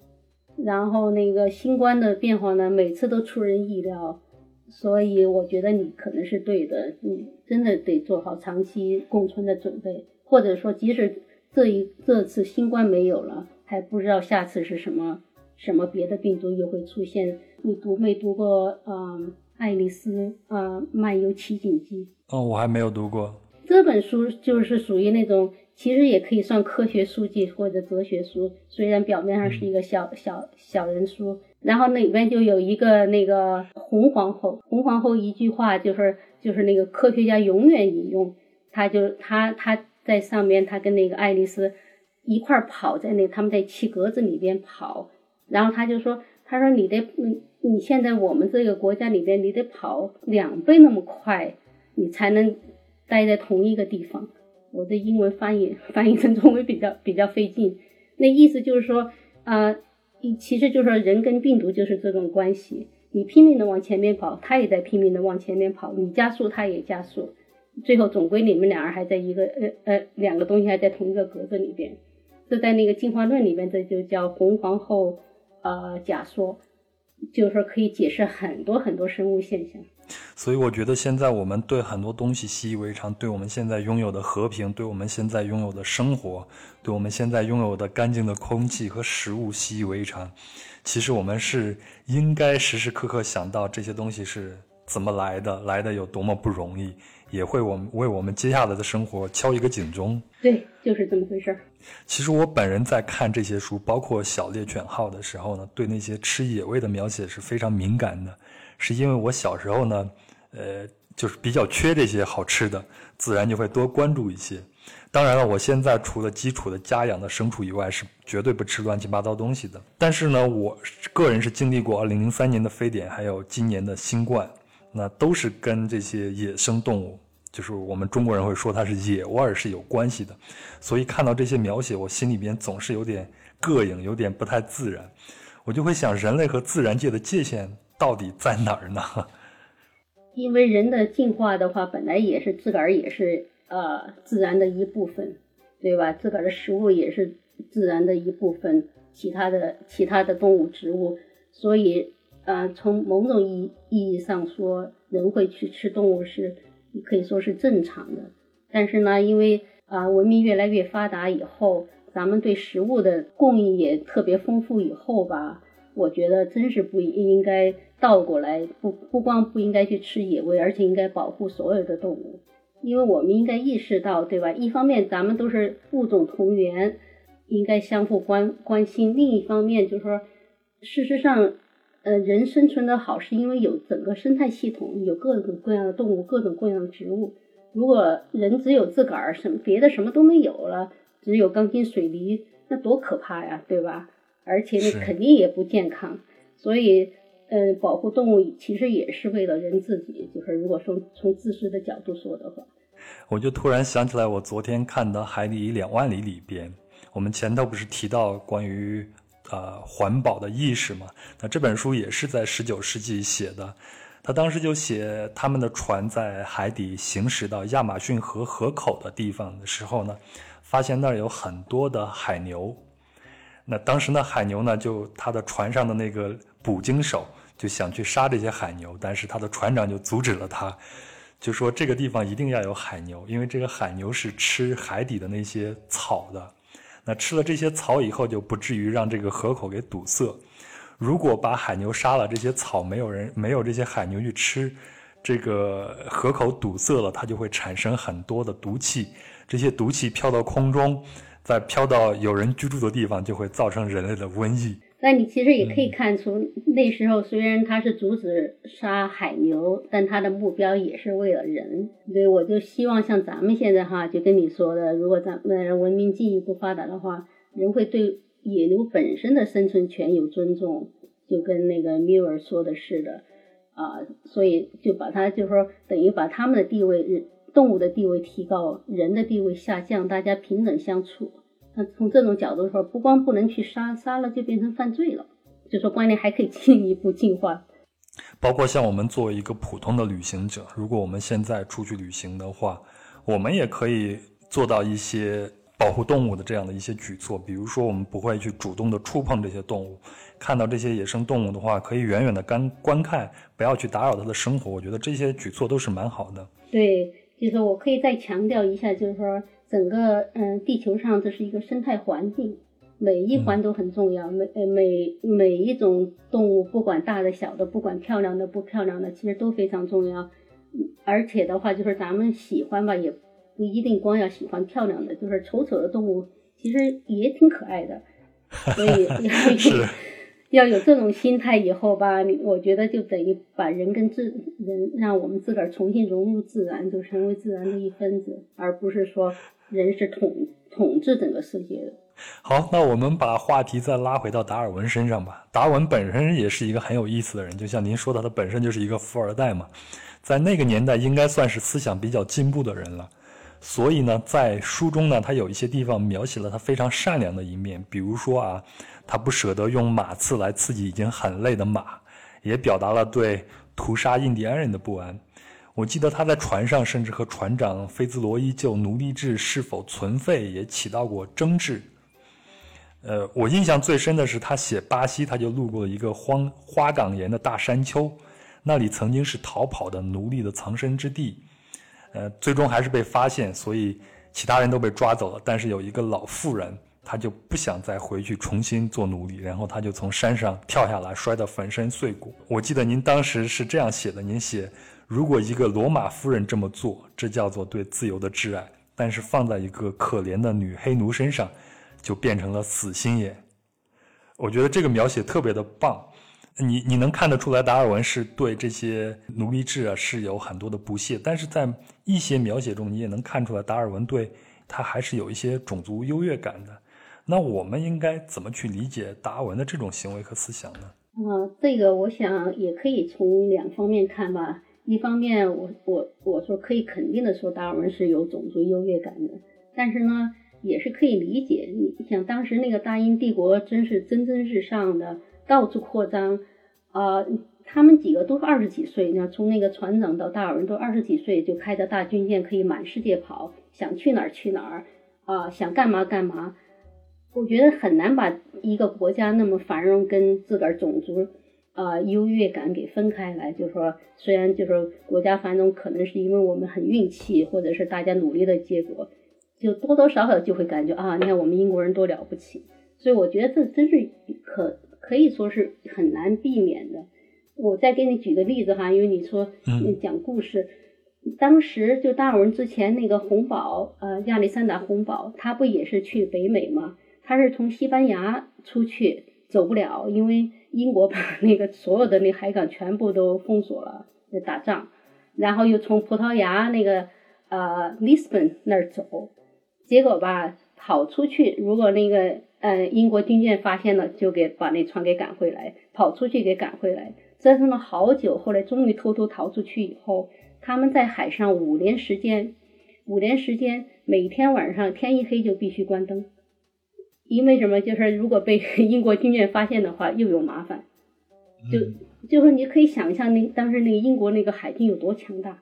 然后那个新冠的变化呢，每次都出人意料，所以我觉得你可能是对的，你真的得做好长期共存的准备，或者说即使这一这次新冠没有了，还不知道下次是什么什么别的病毒又会出现。你读没读过啊《爱丽丝啊漫游奇景记》？哦，我还没有读过。这本书就是属于那种。其实也可以算科学书籍或者哲学书，虽然表面上是一个小小小人书。然后那里边就有一个那个红皇后，红皇后一句话就是就是那个科学家永远引用，他就他他在上面，他跟那个爱丽丝一块跑在那，他们在气格子里边跑，然后他就说，他说你得你你现在我们这个国家里边，你得跑两倍那么快，你才能待在同一个地方。我的英文翻译翻译成中文比较比较费劲，那意思就是说，啊，其实就是说人跟病毒就是这种关系，你拼命的往前面跑，它也在拼命的往前面跑，你加速它也加速，最后总归你们俩人还在一个呃呃两个东西还在同一个格子里边，这在那个进化论里面这就叫红皇后呃假说，就是说可以解释很多很多生物现象。所以我觉得现在我们对很多东西习以为常，对我们现在拥有的和平，对我们现在拥有的生活，对我们现在拥有的干净的空气和食物习以为常。其实我们是应该时时刻刻想到这些东西是怎么来的，来的有多么不容易，也会我们为我们接下来的生活敲一个警钟。对，就是这么回事儿。其实我本人在看这些书，包括《小猎犬号》的时候呢，对那些吃野味的描写是非常敏感的。是因为我小时候呢，呃，就是比较缺这些好吃的，自然就会多关注一些。当然了，我现在除了基础的家养的牲畜以外，是绝对不吃乱七八糟东西的。但是呢，我个人是经历过2003年的非典，还有今年的新冠，那都是跟这些野生动物，就是我们中国人会说它是野味儿是有关系的。所以看到这些描写，我心里边总是有点膈应，有点不太自然。我就会想，人类和自然界的界限。到底在哪儿呢？因为人的进化的话，本来也是自个儿也是呃自然的一部分，对吧？自个儿的食物也是自然的一部分，其他的其他的动物、植物，所以呃从某种意意义上说，人会去吃动物是可以说是正常的。但是呢，因为啊文明越来越发达以后，咱们对食物的供应也特别丰富以后吧。我觉得真是不应该倒过来，不不光不应该去吃野味，而且应该保护所有的动物，因为我们应该意识到，对吧？一方面咱们都是物种同源，应该相互关关心；另一方面就是说，事实上，呃，人生存的好是因为有整个生态系统，有各种各样的动物，各种各样的植物。如果人只有自个儿，什么别的什么都没有了，只有钢筋水泥，那多可怕呀，对吧？而且你肯定也不健康，所以，嗯，保护动物其实也是为了人自己。就是如果说从自私的角度说的话，我就突然想起来，我昨天看的《海底两万里》里边，我们前头不是提到关于呃环保的意识嘛？那这本书也是在十九世纪写的，他当时就写他们的船在海底行驶到亚马逊河河口的地方的时候呢，发现那儿有很多的海牛。那当时呢，海牛呢，就他的船上的那个捕鲸手就想去杀这些海牛，但是他的船长就阻止了他，就说这个地方一定要有海牛，因为这个海牛是吃海底的那些草的。那吃了这些草以后，就不至于让这个河口给堵塞。如果把海牛杀了，这些草没有人没有这些海牛去吃，这个河口堵塞了，它就会产生很多的毒气，这些毒气飘到空中。再飘到有人居住的地方，就会造成人类的瘟疫。那你其实也可以看出，那时候虽然他是阻止杀海牛，但他的目标也是为了人。所以我就希望像咱们现在哈，就跟你说的，如果咱们文明进一步发达的话，人会对野牛本身的生存权有尊重，就跟那个米尔说的似的啊。所以就把它就说等于把他们的地位，动物的地位提高，人的地位下降，大家平等相处。那从这种角度说，不光不能去杀，杀了就变成犯罪了。就说观念还可以进一步进化。包括像我们作为一个普通的旅行者，如果我们现在出去旅行的话，我们也可以做到一些保护动物的这样的一些举措。比如说，我们不会去主动的触碰这些动物，看到这些野生动物的话，可以远远的观观看，不要去打扰它的生活。我觉得这些举措都是蛮好的。对，就是我可以再强调一下，就是说。整个嗯，地球上这是一个生态环境，每一环都很重要。每呃每每一种动物，不管大的小的，不管漂亮的不漂亮的，其实都非常重要。而且的话，就是咱们喜欢吧，也不一定光要喜欢漂亮的，就是丑丑的动物其实也挺可爱的。所以 要有这种心态以后吧，我觉得就等于把人跟自人，让我们自个儿重新融入自然，就成为自然的一分子，而不是说。人是统统治整个世界的。好，那我们把话题再拉回到达尔文身上吧。达尔文本身也是一个很有意思的人，就像您说的，他本身就是一个富二代嘛，在那个年代应该算是思想比较进步的人了。所以呢，在书中呢，他有一些地方描写了他非常善良的一面，比如说啊，他不舍得用马刺来刺激已经很累的马，也表达了对屠杀印第安人的不安。我记得他在船上，甚至和船长菲兹罗伊就奴隶制是否存废也起到过争执。呃，我印象最深的是他写巴西，他就路过了一个荒花岗岩的大山丘，那里曾经是逃跑的奴隶的藏身之地。呃，最终还是被发现，所以其他人都被抓走了。但是有一个老妇人，她就不想再回去重新做奴隶，然后她就从山上跳下来，摔得粉身碎骨。我记得您当时是这样写的，您写。如果一个罗马夫人这么做，这叫做对自由的挚爱；但是放在一个可怜的女黑奴身上，就变成了死心眼。我觉得这个描写特别的棒。你你能看得出来，达尔文是对这些奴隶制啊是有很多的不屑，但是在一些描写中，你也能看出来，达尔文对他还是有一些种族优越感的。那我们应该怎么去理解达尔文的这种行为和思想呢？啊，这个我想也可以从两方面看吧。一方面，我我我说可以肯定的说，达尔文是有种族优越感的，但是呢，也是可以理解。你想当时那个大英帝国真是蒸蒸日上的，到处扩张，啊，他们几个都二十几岁，你看从那个船长到达尔文都二十几岁，就开着大军舰可以满世界跑，想去哪儿去哪儿，啊，想干嘛干嘛。我觉得很难把一个国家那么繁荣跟自个儿种族。啊，优越感给分开来，就是说，虽然就是国家繁荣，可能是因为我们很运气，或者是大家努力的结果，就多多少少就会感觉啊，你看我们英国人多了不起。所以我觉得这真是可可以说是很难避免的。我再给你举个例子哈，因为你说讲故事，当时就达尔文之前那个洪堡，呃，亚历山大洪堡，他不也是去北美吗？他是从西班牙出去，走不了，因为。英国把那个所有的那海港全部都封锁了，在打仗，然后又从葡萄牙那个呃 Lisbon 那儿走，结果吧跑出去，如果那个呃英国军舰发现了，就给把那船给赶回来，跑出去给赶回来，折腾了好久，后来终于偷偷逃出去以后，他们在海上五年时间，五年时间每天晚上天一黑就必须关灯。因为什么？就是如果被 英国军舰发现的话，又有麻烦。就就是你可以想象那当时那个英国那个海军有多强大。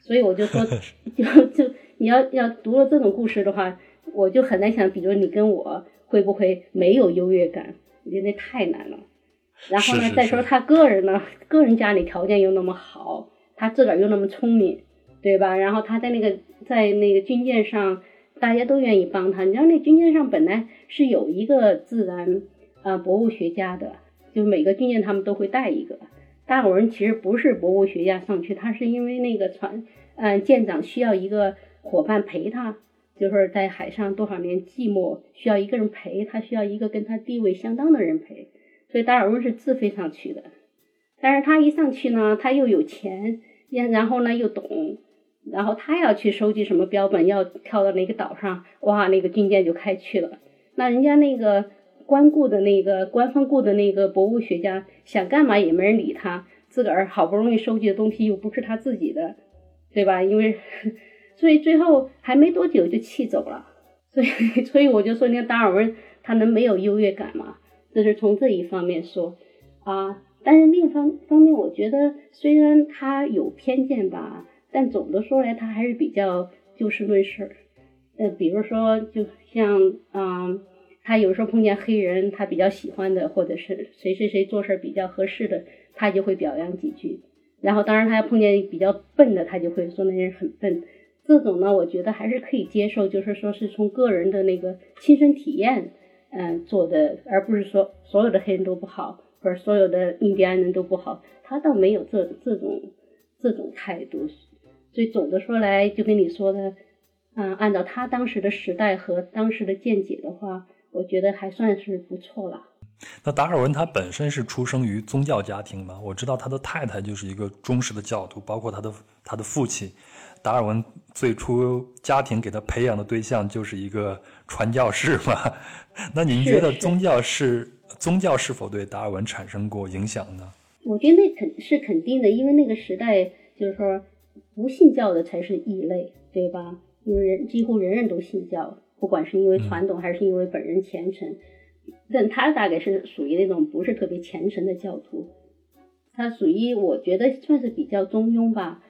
所以我就说，就就你要要读了这种故事的话，我就很难想，比如你跟我会不会没有优越感？我觉得那太难了。然后呢，再说他个人呢，个人家里条件又那么好，他自个儿又那么聪明，对吧？然后他在那个在那个军舰上。大家都愿意帮他。你知道那军舰上本来是有一个自然呃博物学家的，就每个军舰他们都会带一个。达尔文其实不是博物学家上去，他是因为那个船，嗯，舰长需要一个伙伴陪他，就是在海上多少年寂寞，需要一个人陪，他需要一个跟他地位相当的人陪，所以达尔文是自费上去的。但是他一上去呢，他又有钱，然后呢又懂，然后他要去收集什么标本，要跳到那个岛上，哇，那个军舰就开去了。那人家那个关顾的那个官方雇的那个博物学家想干嘛也没人理他，自个儿好不容易收集的东西又不是他自己的，对吧？因为。所以最后还没多久就气走了，所以所以我就说，那达尔文他能没有优越感吗？这是从这一方面说啊。但是另一方方面，我觉得虽然他有偏见吧，但总的说来，他还是比较就事论事。呃，比如说，就像嗯，他有时候碰见黑人，他比较喜欢的，或者是谁谁谁做事比较合适的，他就会表扬几句。然后，当然他要碰见比较笨的，他就会说那人很笨。这种呢，我觉得还是可以接受，就是说是从个人的那个亲身体验，嗯，做的，而不是说所有的黑人都不好，或者所有的印第安人都不好，他倒没有这这种这种态度。所以总的说来，就跟你说的，嗯，按照他当时的时代和当时的见解的话，我觉得还算是不错了。那达尔文他本身是出生于宗教家庭嘛？我知道他的太太就是一个忠实的教徒，包括他的他的父亲。达尔文最初家庭给他培养的对象就是一个传教士嘛？那您觉得宗教是宗教是否对达尔文产生过影响呢？我觉得那肯是肯定的，因为那个时代就是说不信教的才是异类，对吧？因为人几乎人人都信教，不管是因为传统还是因为本人虔诚。但他大概是属于那种不是特别虔诚的教徒，他属于我觉得算是比较中庸吧。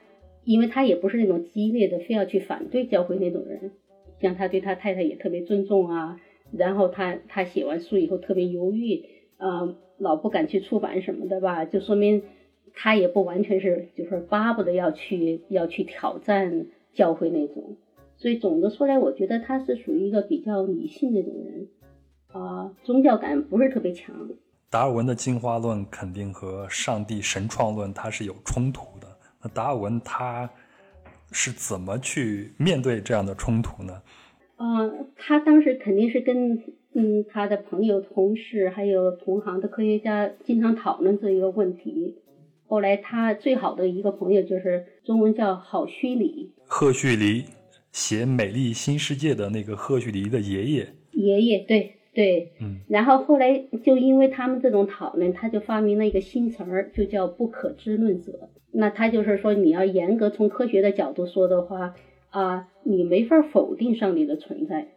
因为他也不是那种激烈的，非要去反对教会那种人，像他对他太太也特别尊重啊。然后他他写完书以后特别犹豫，啊，老不敢去出版什么的吧，就说明他也不完全是就是巴不得要去要去挑战教会那种。所以总的说来，我觉得他是属于一个比较理性那种人，啊，宗教感不是特别强。达尔文的进化论肯定和上帝神创论它是有冲突的。那达尔文他是怎么去面对这样的冲突呢？嗯，他当时肯定是跟嗯他的朋友、同事还有同行的科学家经常讨论这一个问题。后来他最好的一个朋友就是中文叫郝胥黎，赫胥黎写《美丽新世界》的那个赫胥黎的爷爷。爷爷，对对，嗯。然后后来就因为他们这种讨论，他就发明了一个新词儿，就叫不可知论者。那他就是说，你要严格从科学的角度说的话，啊，你没法否定上帝的存在，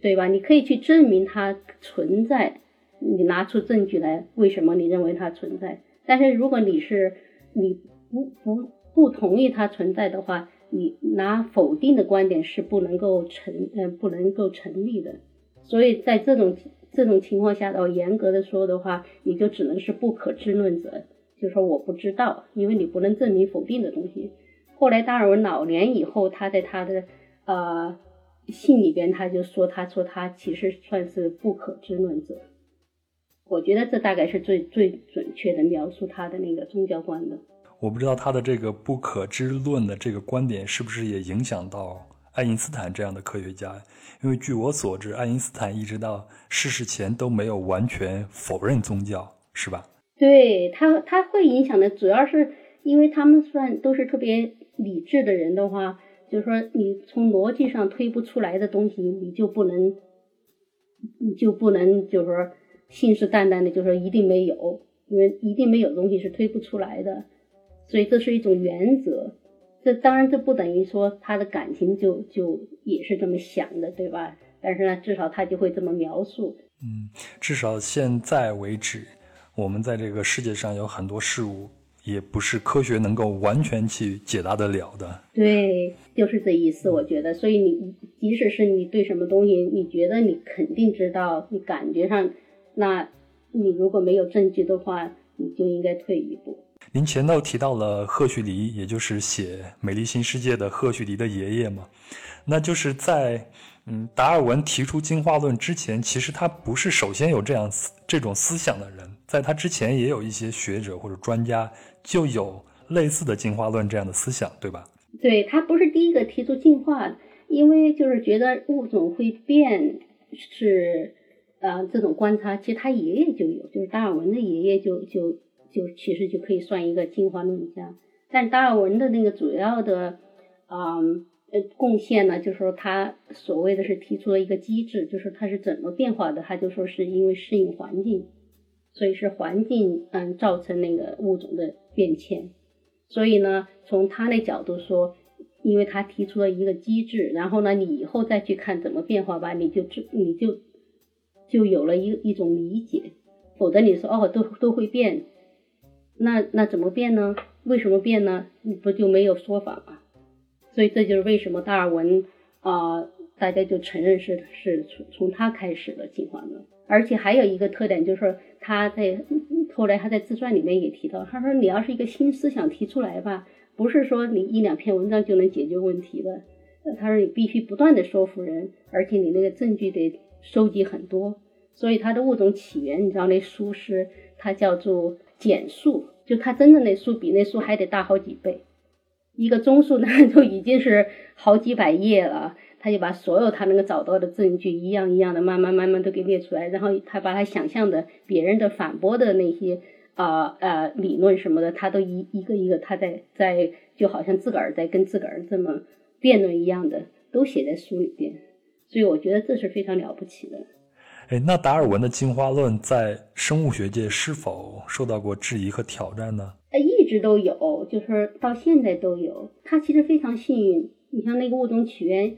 对吧？你可以去证明它存在，你拿出证据来，为什么你认为它存在？但是如果你是你不不不同意它存在的话，你拿否定的观点是不能够成嗯不能够成立的。所以在这种这种情况下，的话严格的说的话，你就只能是不可知论者。就说我不知道，因为你不能证明否定的东西。后来达尔文老年以后，他在他的呃信里边，他就说，他说他其实算是不可知论者。我觉得这大概是最最准确的描述他的那个宗教观的。我不知道他的这个不可知论的这个观点是不是也影响到爱因斯坦这样的科学家？因为据我所知，爱因斯坦一直到逝世前都没有完全否认宗教，是吧？对他，他会影响的，主要是因为他们算都是特别理智的人的话，就是说你从逻辑上推不出来的东西，你就不能，你就不能就是说信誓旦旦的就说一定没有，因为一定没有东西是推不出来的，所以这是一种原则。这当然这不等于说他的感情就就也是这么想的，对吧？但是呢，至少他就会这么描述。嗯，至少现在为止。我们在这个世界上有很多事物，也不是科学能够完全去解答得了的。对，就是这意思。我觉得，所以你即使是你对什么东西，你觉得你肯定知道，你感觉上，那你如果没有证据的话，你就应该退一步。您前头提到了赫胥黎，也就是写《美丽新世界》的赫胥黎的爷爷嘛，那就是在。嗯，达尔文提出进化论之前，其实他不是首先有这样思这种思想的人，在他之前也有一些学者或者专家就有类似的进化论这样的思想，对吧？对他不是第一个提出进化，因为就是觉得物种会变是，呃，这种观察，其实他爷爷就有，就是达尔文的爷爷就就就其实就可以算一个进化论家。但达尔文的那个主要的，嗯呃贡献呢，就是说他所谓的是提出了一个机制，就是它是怎么变化的，他就说是因为适应环境，所以是环境嗯造成那个物种的变迁。所以呢，从他那角度说。因为他提出了一个机制，然后呢，你以后再去看怎么变化吧，你就知你就就有了一一种理解。否则你说哦，都都会变，那那怎么变呢？为什么变呢？你不就没有说法吗？所以这就是为什么达尔文啊，大家就承认是是从从他开始的进化论。而且还有一个特点就是，他在后来他在自传里面也提到，他说你要是一个新思想提出来吧。不是说你一两篇文章就能解决问题的，他说你必须不断的说服人，而且你那个证据得收集很多。所以他的物种起源，你知道那书是它叫做简述，就他真的那书比那书还得大好几倍。一个综述呢 就已经是好几百页了，他就把所有他能够找到的证据一样一样的慢慢慢慢都给列出来，然后他把他想象的别人的反驳的那些。啊呃，理论什么的，他都一一个一个，他在在就好像自个儿在跟自个儿这么辩论一样的，都写在书里边，所以我觉得这是非常了不起的。哎，那达尔文的进化论在生物学界是否受到过质疑和挑战呢？呃，一直都有，就是到现在都有。他其实非常幸运，你像那个物种起源，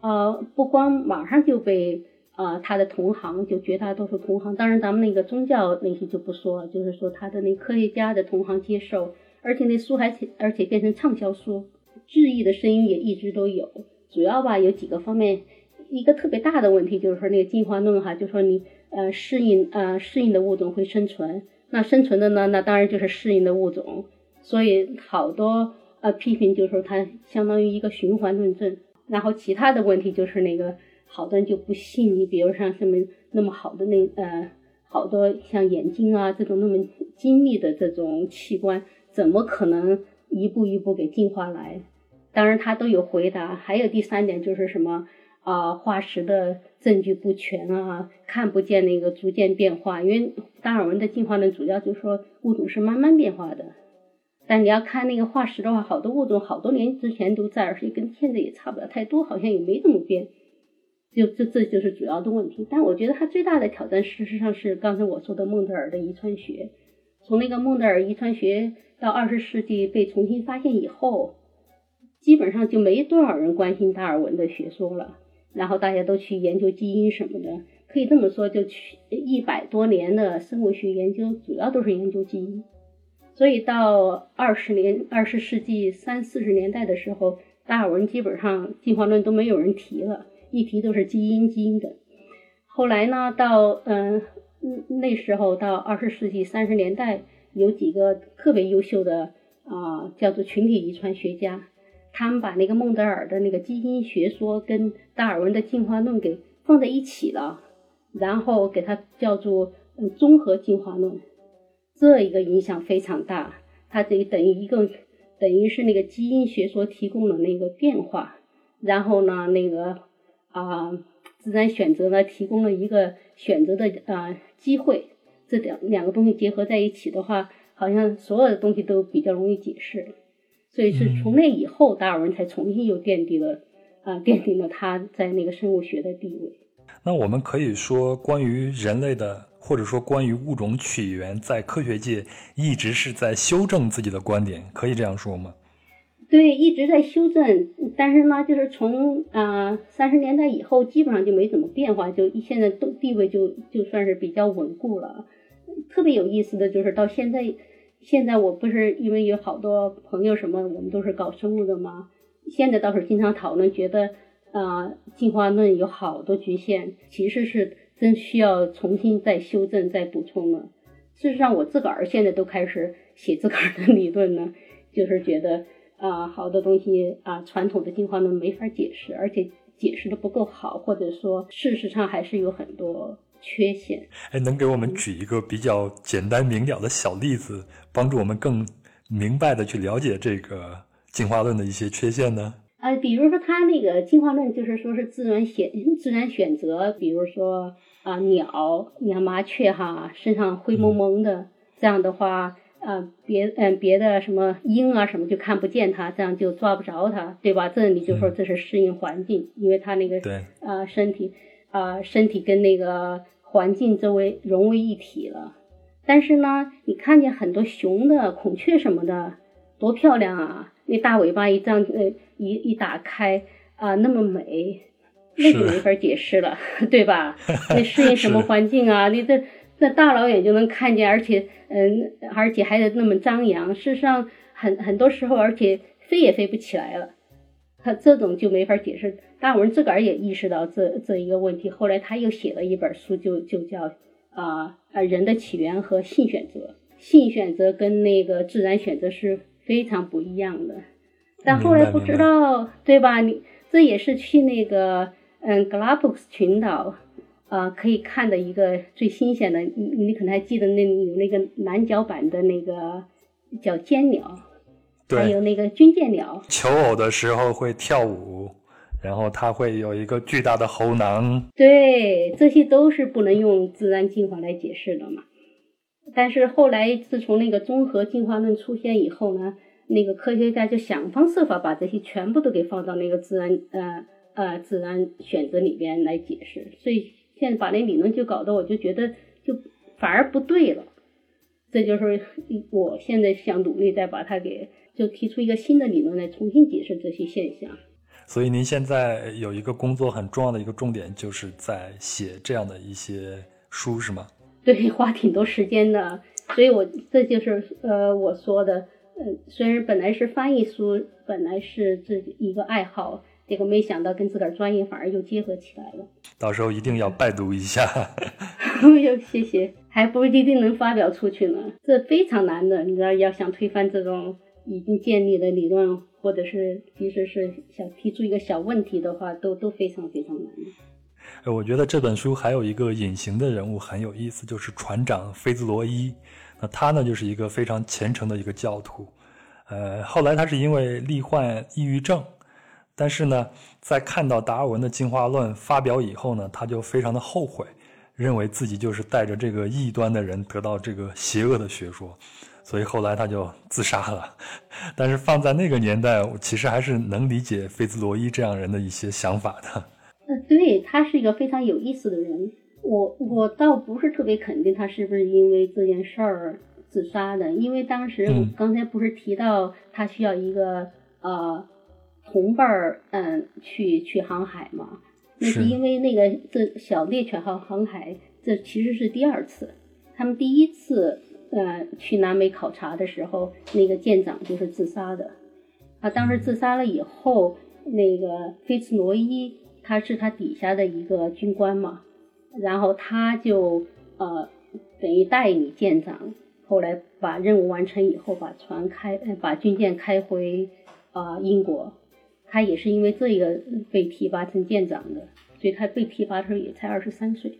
呃，不光马上就被。啊，他的同行就绝大多数同行，当然咱们那个宗教那些就不说了，就是说他的那科学家的同行接受，而且那书还且而且变成畅销书，质疑的声音也一直都有。主要吧有几个方面，一个特别大的问题就是说那个进化论哈，就说你呃适应呃适应的物种会生存，那生存的呢那当然就是适应的物种，所以好多呃批评就是说它相当于一个循环论证，然后其他的问题就是那个。好多人就不信你，比如像什么那么好的那呃，好多像眼睛啊这种那么精密的这种器官，怎么可能一步一步给进化来？当然他都有回答。还有第三点就是什么啊，化石的证据不全啊，看不见那个逐渐变化。因为达尔文的进化论主要就是说物种是慢慢变化的，但你要看那个化石的话，好多物种好多年之前都在，而且跟现在也差不了太多，好像也没怎么变。就这这就是主要的问题，但我觉得他最大的挑战，事实上是刚才我说的孟德尔的遗传学。从那个孟德尔遗传学到二十世纪被重新发现以后，基本上就没多少人关心达尔文的学说了，然后大家都去研究基因什么的。可以这么说，就去一百多年的生物学研究，主要都是研究基因。所以到二十年二十世纪三四十年代的时候，达尔文基本上进化论都没有人提了。一提都是基因基因的，后来呢，到嗯那时候到二十世纪三十年代，有几个特别优秀的啊，叫做群体遗传学家，他们把那个孟德尔的那个基因学说跟达尔文的进化论给放在一起了，然后给它叫做嗯综合进化论，这一个影响非常大，它这等于一个等于是那个基因学说提供了那个变化，然后呢那个。啊，自然选择呢，提供了一个选择的啊机会。这两两个东西结合在一起的话，好像所有的东西都比较容易解释。所以是从那以后，达尔文才重新又奠定了啊，奠定了他在那个生物学的地位。那我们可以说，关于人类的，或者说关于物种起源，在科学界一直是在修正自己的观点，可以这样说吗？对，一直在修正，但是呢，就是从啊三十年代以后，基本上就没怎么变化，就现在都地位就就算是比较稳固了。特别有意思的就是到现在，现在我不是因为有好多朋友什么，我们都是搞生物的嘛，现在倒是经常讨论，觉得啊进化论有好多局限，其实是真需要重新再修正、再补充了。事实上，我自个儿现在都开始写自个儿的理论呢，就是觉得。啊，好多东西啊，传统的进化论没法解释，而且解释的不够好，或者说事实上还是有很多缺陷。哎，能给我们举一个比较简单明了的小例子，帮助我们更明白的去了解这个进化论的一些缺陷呢？呃，比如说他那个进化论，就是说是自然选自然选择，比如说啊鸟，你看麻雀哈，身上灰蒙蒙的，这样的话。啊，别嗯，别的什么鹰啊什么就看不见它，这样就抓不着它，对吧？这你就说这是适应环境，因为它那个对啊身体啊身体跟那个环境周围融为一体了。但是呢，你看见很多雄的孔雀什么的，多漂亮啊！那大尾巴一张呃一一打开啊，那么美，那就没法解释了，对吧？那适应什么环境啊？你这。那大老远就能看见，而且，嗯，而且还得那么张扬。事实上，很很多时候，而且飞也飞不起来了。他这种就没法解释。达尔文自个儿也意识到这这一个问题，后来他又写了一本书，就就叫啊呃人的起源和性选择。性选择跟那个自然选择是非常不一样的。但后来不知道，对吧？你这也是去那个嗯格拉布斯群岛。啊，可以看的一个最新鲜的，你你可能还记得那有那个南角版的那个叫尖鸟，还有那个军舰鸟。求偶的时候会跳舞，然后它会有一个巨大的喉囊。对，这些都是不能用自然进化来解释的嘛。但是后来自从那个综合进化论出现以后呢，那个科学家就想方设法把这些全部都给放到那个自然呃呃自然选择里边来解释，所以。现在把那理论就搞得，我就觉得就反而不对了。这就是我现在想努力再把它给就提出一个新的理论来重新解释这些现象。所以您现在有一个工作很重要的一个重点，就是在写这样的一些书，是吗？对，花挺多时间的。所以我这就是呃我说的，嗯，虽然本来是翻译书，本来是自己一个爱好。结果没想到跟自个儿专业反而又结合起来了。到时候一定要拜读一下。哎呦，谢谢，还不一定能发表出去呢，这非常难的。你知道，要想推翻这种已经建立的理论，或者是即使是想提出一个小问题的话，都都非常非常难。哎，我觉得这本书还有一个隐形的人物很有意思，就是船长菲兹罗伊。那他呢，就是一个非常虔诚的一个教徒。呃，后来他是因为罹患抑郁症。但是呢，在看到达尔文的进化论发表以后呢，他就非常的后悔，认为自己就是带着这个异端的人得到这个邪恶的学说，所以后来他就自杀了。但是放在那个年代，其实还是能理解菲兹罗伊这样人的一些想法的。呃，对他是一个非常有意思的人，我我倒不是特别肯定他是不是因为这件事儿自杀的，因为当时我刚才不是提到他需要一个呃。同伴儿，嗯，去去航海嘛？那是因为那个这小猎犬号航海，这其实是第二次。他们第一次，呃，去南美考察的时候，那个舰长就是自杀的。他当时自杀了以后，那个菲茨罗伊他是他底下的一个军官嘛，然后他就呃等于代理舰长，后来把任务完成以后，把船开，把军舰开回啊英国。他也是因为这个被提拔成舰长的，所以他被提拔的时候也才二十三岁，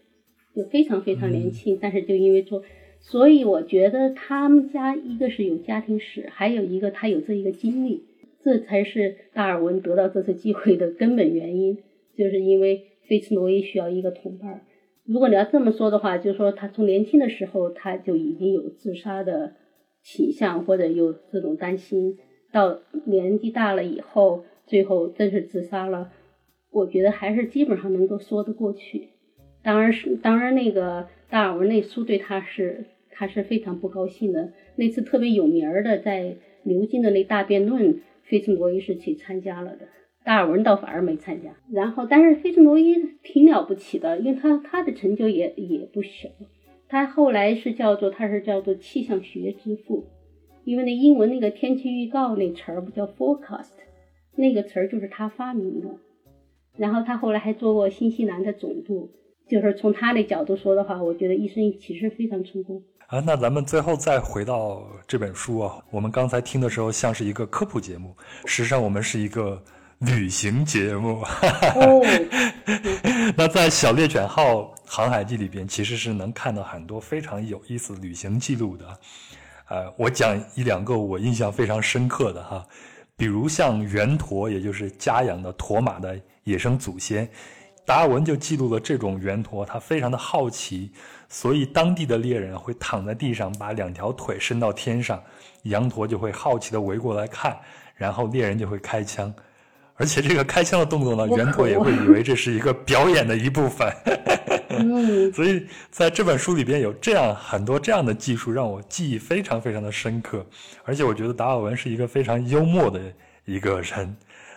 就非常非常年轻。但是就因为做，所以我觉得他们家一个是有家庭史，还有一个他有这一个经历，这才是达尔文得到这次机会的根本原因，就是因为菲茨罗伊需要一个同伴。如果你要这么说的话，就是说他从年轻的时候他就已经有自杀的倾向或者有这种担心，到年纪大了以后。最后真是自杀了，我觉得还是基本上能够说得过去。当然是，当然那个达尔文那书对他是他是非常不高兴的。那次特别有名儿的在牛津的那大辩论，费茨罗伊是去参加了的，达尔文倒反而没参加。然后，但是费茨罗伊挺了不起的，因为他他的成就也也不小。他后来是叫做他是叫做气象学之父，因为那英文那个天气预告那词儿不叫 forecast。那个词儿就是他发明的，然后他后来还做过新西兰的总督，就是从他的角度说的话，我觉得一生其实非常成功啊。那咱们最后再回到这本书啊，我们刚才听的时候像是一个科普节目，实际上我们是一个旅行节目。哦，那在小猎犬号航海记里边，其实是能看到很多非常有意思旅行记录的，呃，我讲一两个我印象非常深刻的哈。比如像原驼，也就是家养的驼马的野生祖先，达尔文就记录了这种原驼，他非常的好奇，所以当地的猎人会躺在地上，把两条腿伸到天上，羊驼就会好奇的围过来看，然后猎人就会开枪，而且这个开枪的动作呢，原驼也会以为这是一个表演的一部分。嗯，所以在这本书里边有这样很多这样的技术，让我记忆非常非常的深刻。而且我觉得达尔文是一个非常幽默的一个人。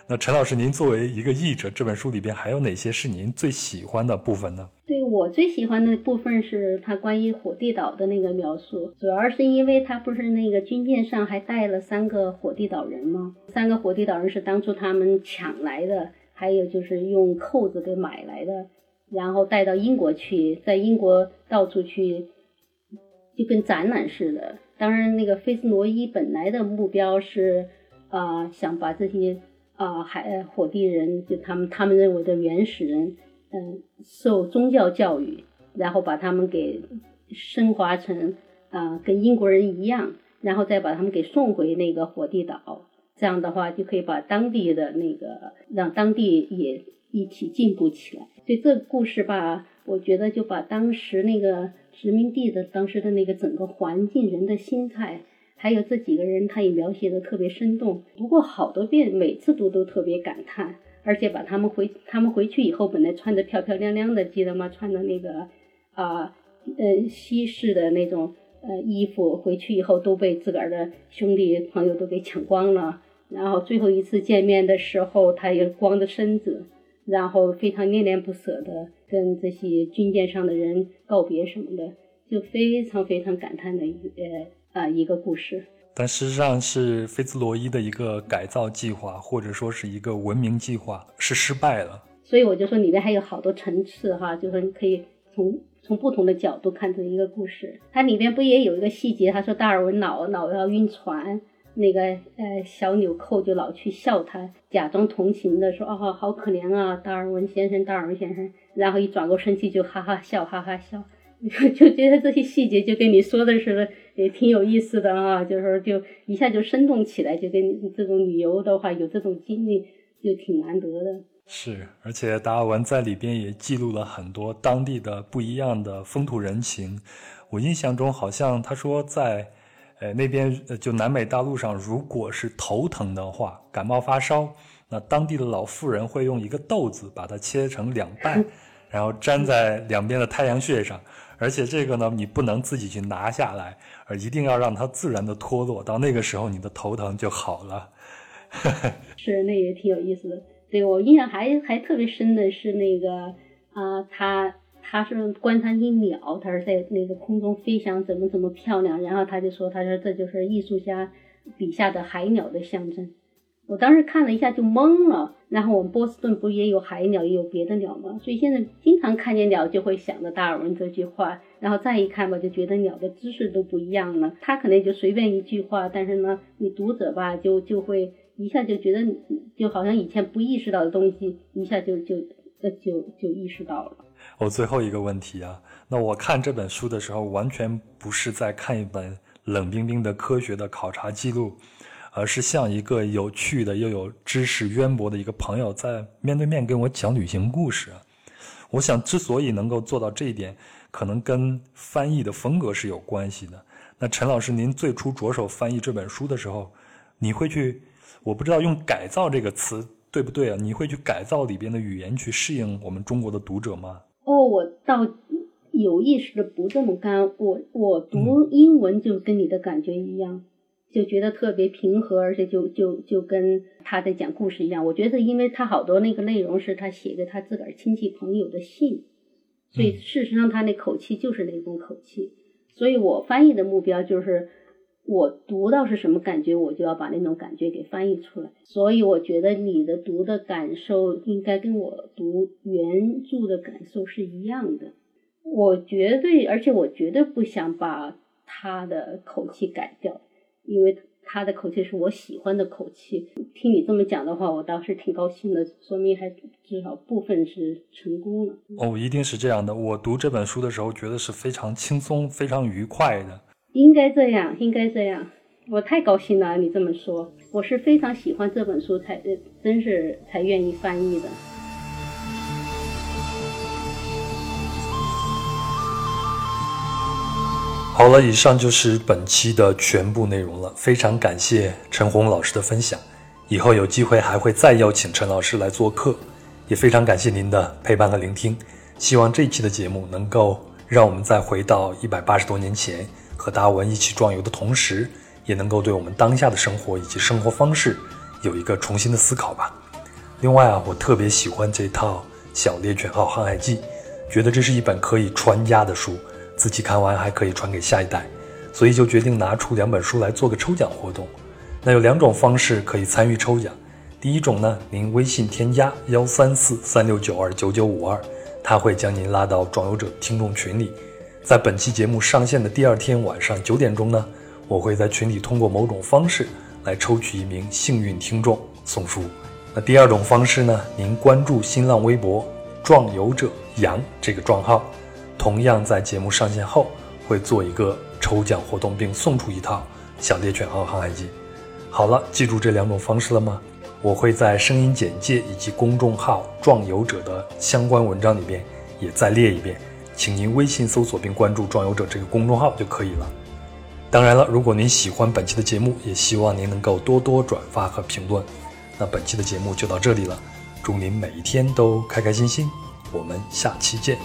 那陈老师，您作为一个译者，这本书里边还有哪些是您最喜欢的部分呢？对我最喜欢的部分是他关于火地岛的那个描述，主要是因为他不是那个军舰上还带了三个火地岛人吗？三个火地岛人是当初他们抢来的，还有就是用扣子给买来的。然后带到英国去，在英国到处去，就跟展览似的。当然，那个菲斯罗伊本来的目标是，啊，想把这些啊海火地人，就他们他们认为的原始人，嗯，受宗教教育，然后把他们给升华成啊跟英国人一样，然后再把他们给送回那个火地岛。这样的话，就可以把当地的那个让当地也。一起进步起来，所以这个故事吧，我觉得就把当时那个殖民地的当时的那个整个环境、人的心态，还有这几个人，他也描写的特别生动。读过好多遍，每次读都特别感叹，而且把他们回他们回去以后，本来穿的漂漂亮亮的，记得吗？穿的那个啊呃西式的那种呃衣服，回去以后都被自个儿的兄弟朋友都给抢光了。然后最后一次见面的时候，他也光着身子。然后非常恋恋不舍的跟这些军舰上的人告别什么的，就非常非常感叹的一呃啊一个故事。但事实上是菲兹罗伊的一个改造计划，或者说是一个文明计划，是失败了。所以我就说里面还有好多层次哈，就是你可以从从不同的角度看这一个故事。它里面不也有一个细节？他说达尔文老老要晕船。那个呃小纽扣就老去笑他，假装同情的说：“哦，好可怜啊，达尔文先生，达尔文先生。”然后一转过身去就哈哈笑，哈哈笑，就觉得这些细节就跟你说的似的，也挺有意思的啊。就是就一下就生动起来，就跟这种旅游的话有这种经历就挺难得的。是，而且达尔文在里边也记录了很多当地的不一样的风土人情。我印象中好像他说在。呃，那边就南美大陆上，如果是头疼的话，感冒发烧，那当地的老妇人会用一个豆子把它切成两半，然后粘在两边的太阳穴上，而且这个呢，你不能自己去拿下来，而一定要让它自然的脱落，到那个时候你的头疼就好了。是，那也挺有意思的。对我印象还还特别深的是那个啊，他。他是观察一鸟，他是在那个空中飞翔，怎么怎么漂亮。然后他就说：“他说这就是艺术家笔下的海鸟的象征。”我当时看了一下就懵了。然后我们波士顿不也有海鸟，也有别的鸟吗？所以现在经常看见鸟就会想着达尔文这句话。然后再一看吧，就觉得鸟的姿势都不一样了。他可能就随便一句话，但是呢，你读者吧就就会一下就觉得，就好像以前不意识到的东西，一下就就呃就就意识到了。我最后一个问题啊，那我看这本书的时候，完全不是在看一本冷冰冰的科学的考察记录，而是像一个有趣的又有知识渊博的一个朋友在面对面跟我讲旅行故事。我想，之所以能够做到这一点，可能跟翻译的风格是有关系的。那陈老师，您最初着手翻译这本书的时候，你会去，我不知道用“改造”这个词对不对啊？你会去改造里边的语言，去适应我们中国的读者吗？哦，我倒有意识的不这么干。我我读英文就跟你的感觉一样，就觉得特别平和，而且就就就跟他在讲故事一样。我觉得，因为他好多那个内容是他写给他自个儿亲戚朋友的信，所以事实上他那口气就是那种口气。所以我翻译的目标就是。我读到是什么感觉，我就要把那种感觉给翻译出来。所以我觉得你的读的感受应该跟我读原著的感受是一样的。我绝对，而且我绝对不想把他的口气改掉，因为他的口气是我喜欢的口气。听你这么讲的话，我倒是挺高兴的，说明还至少部分是成功了。哦，一定是这样的。我读这本书的时候，觉得是非常轻松、非常愉快的。应该这样，应该这样。我太高兴了，你这么说。我是非常喜欢这本书才，真是才愿意翻译的。好了，以上就是本期的全部内容了。非常感谢陈红老师的分享，以后有机会还会再邀请陈老师来做客。也非常感谢您的陪伴和聆听。希望这期的节目能够让我们再回到一百八十多年前和达尔文一起壮游的同时，也能够对我们当下的生活以及生活方式有一个重新的思考吧。另外啊，我特别喜欢这套《小猎犬号航海记》，觉得这是一本可以传家的书。自己看完还可以传给下一代，所以就决定拿出两本书来做个抽奖活动。那有两种方式可以参与抽奖。第一种呢，您微信添加幺三四三六九二九九五二，他会将您拉到壮游者听众群里。在本期节目上线的第二天晚上九点钟呢，我会在群里通过某种方式来抽取一名幸运听众送书。那第二种方式呢，您关注新浪微博“壮游者杨”这个账号。同样在节目上线后会做一个抽奖活动，并送出一套《小猎犬号航海记》。好了，记住这两种方式了吗？我会在声音简介以及公众号“壮游者”的相关文章里边也再列一遍，请您微信搜索并关注“壮游者”这个公众号就可以了。当然了，如果您喜欢本期的节目，也希望您能够多多转发和评论。那本期的节目就到这里了，祝您每一天都开开心心，我们下期见。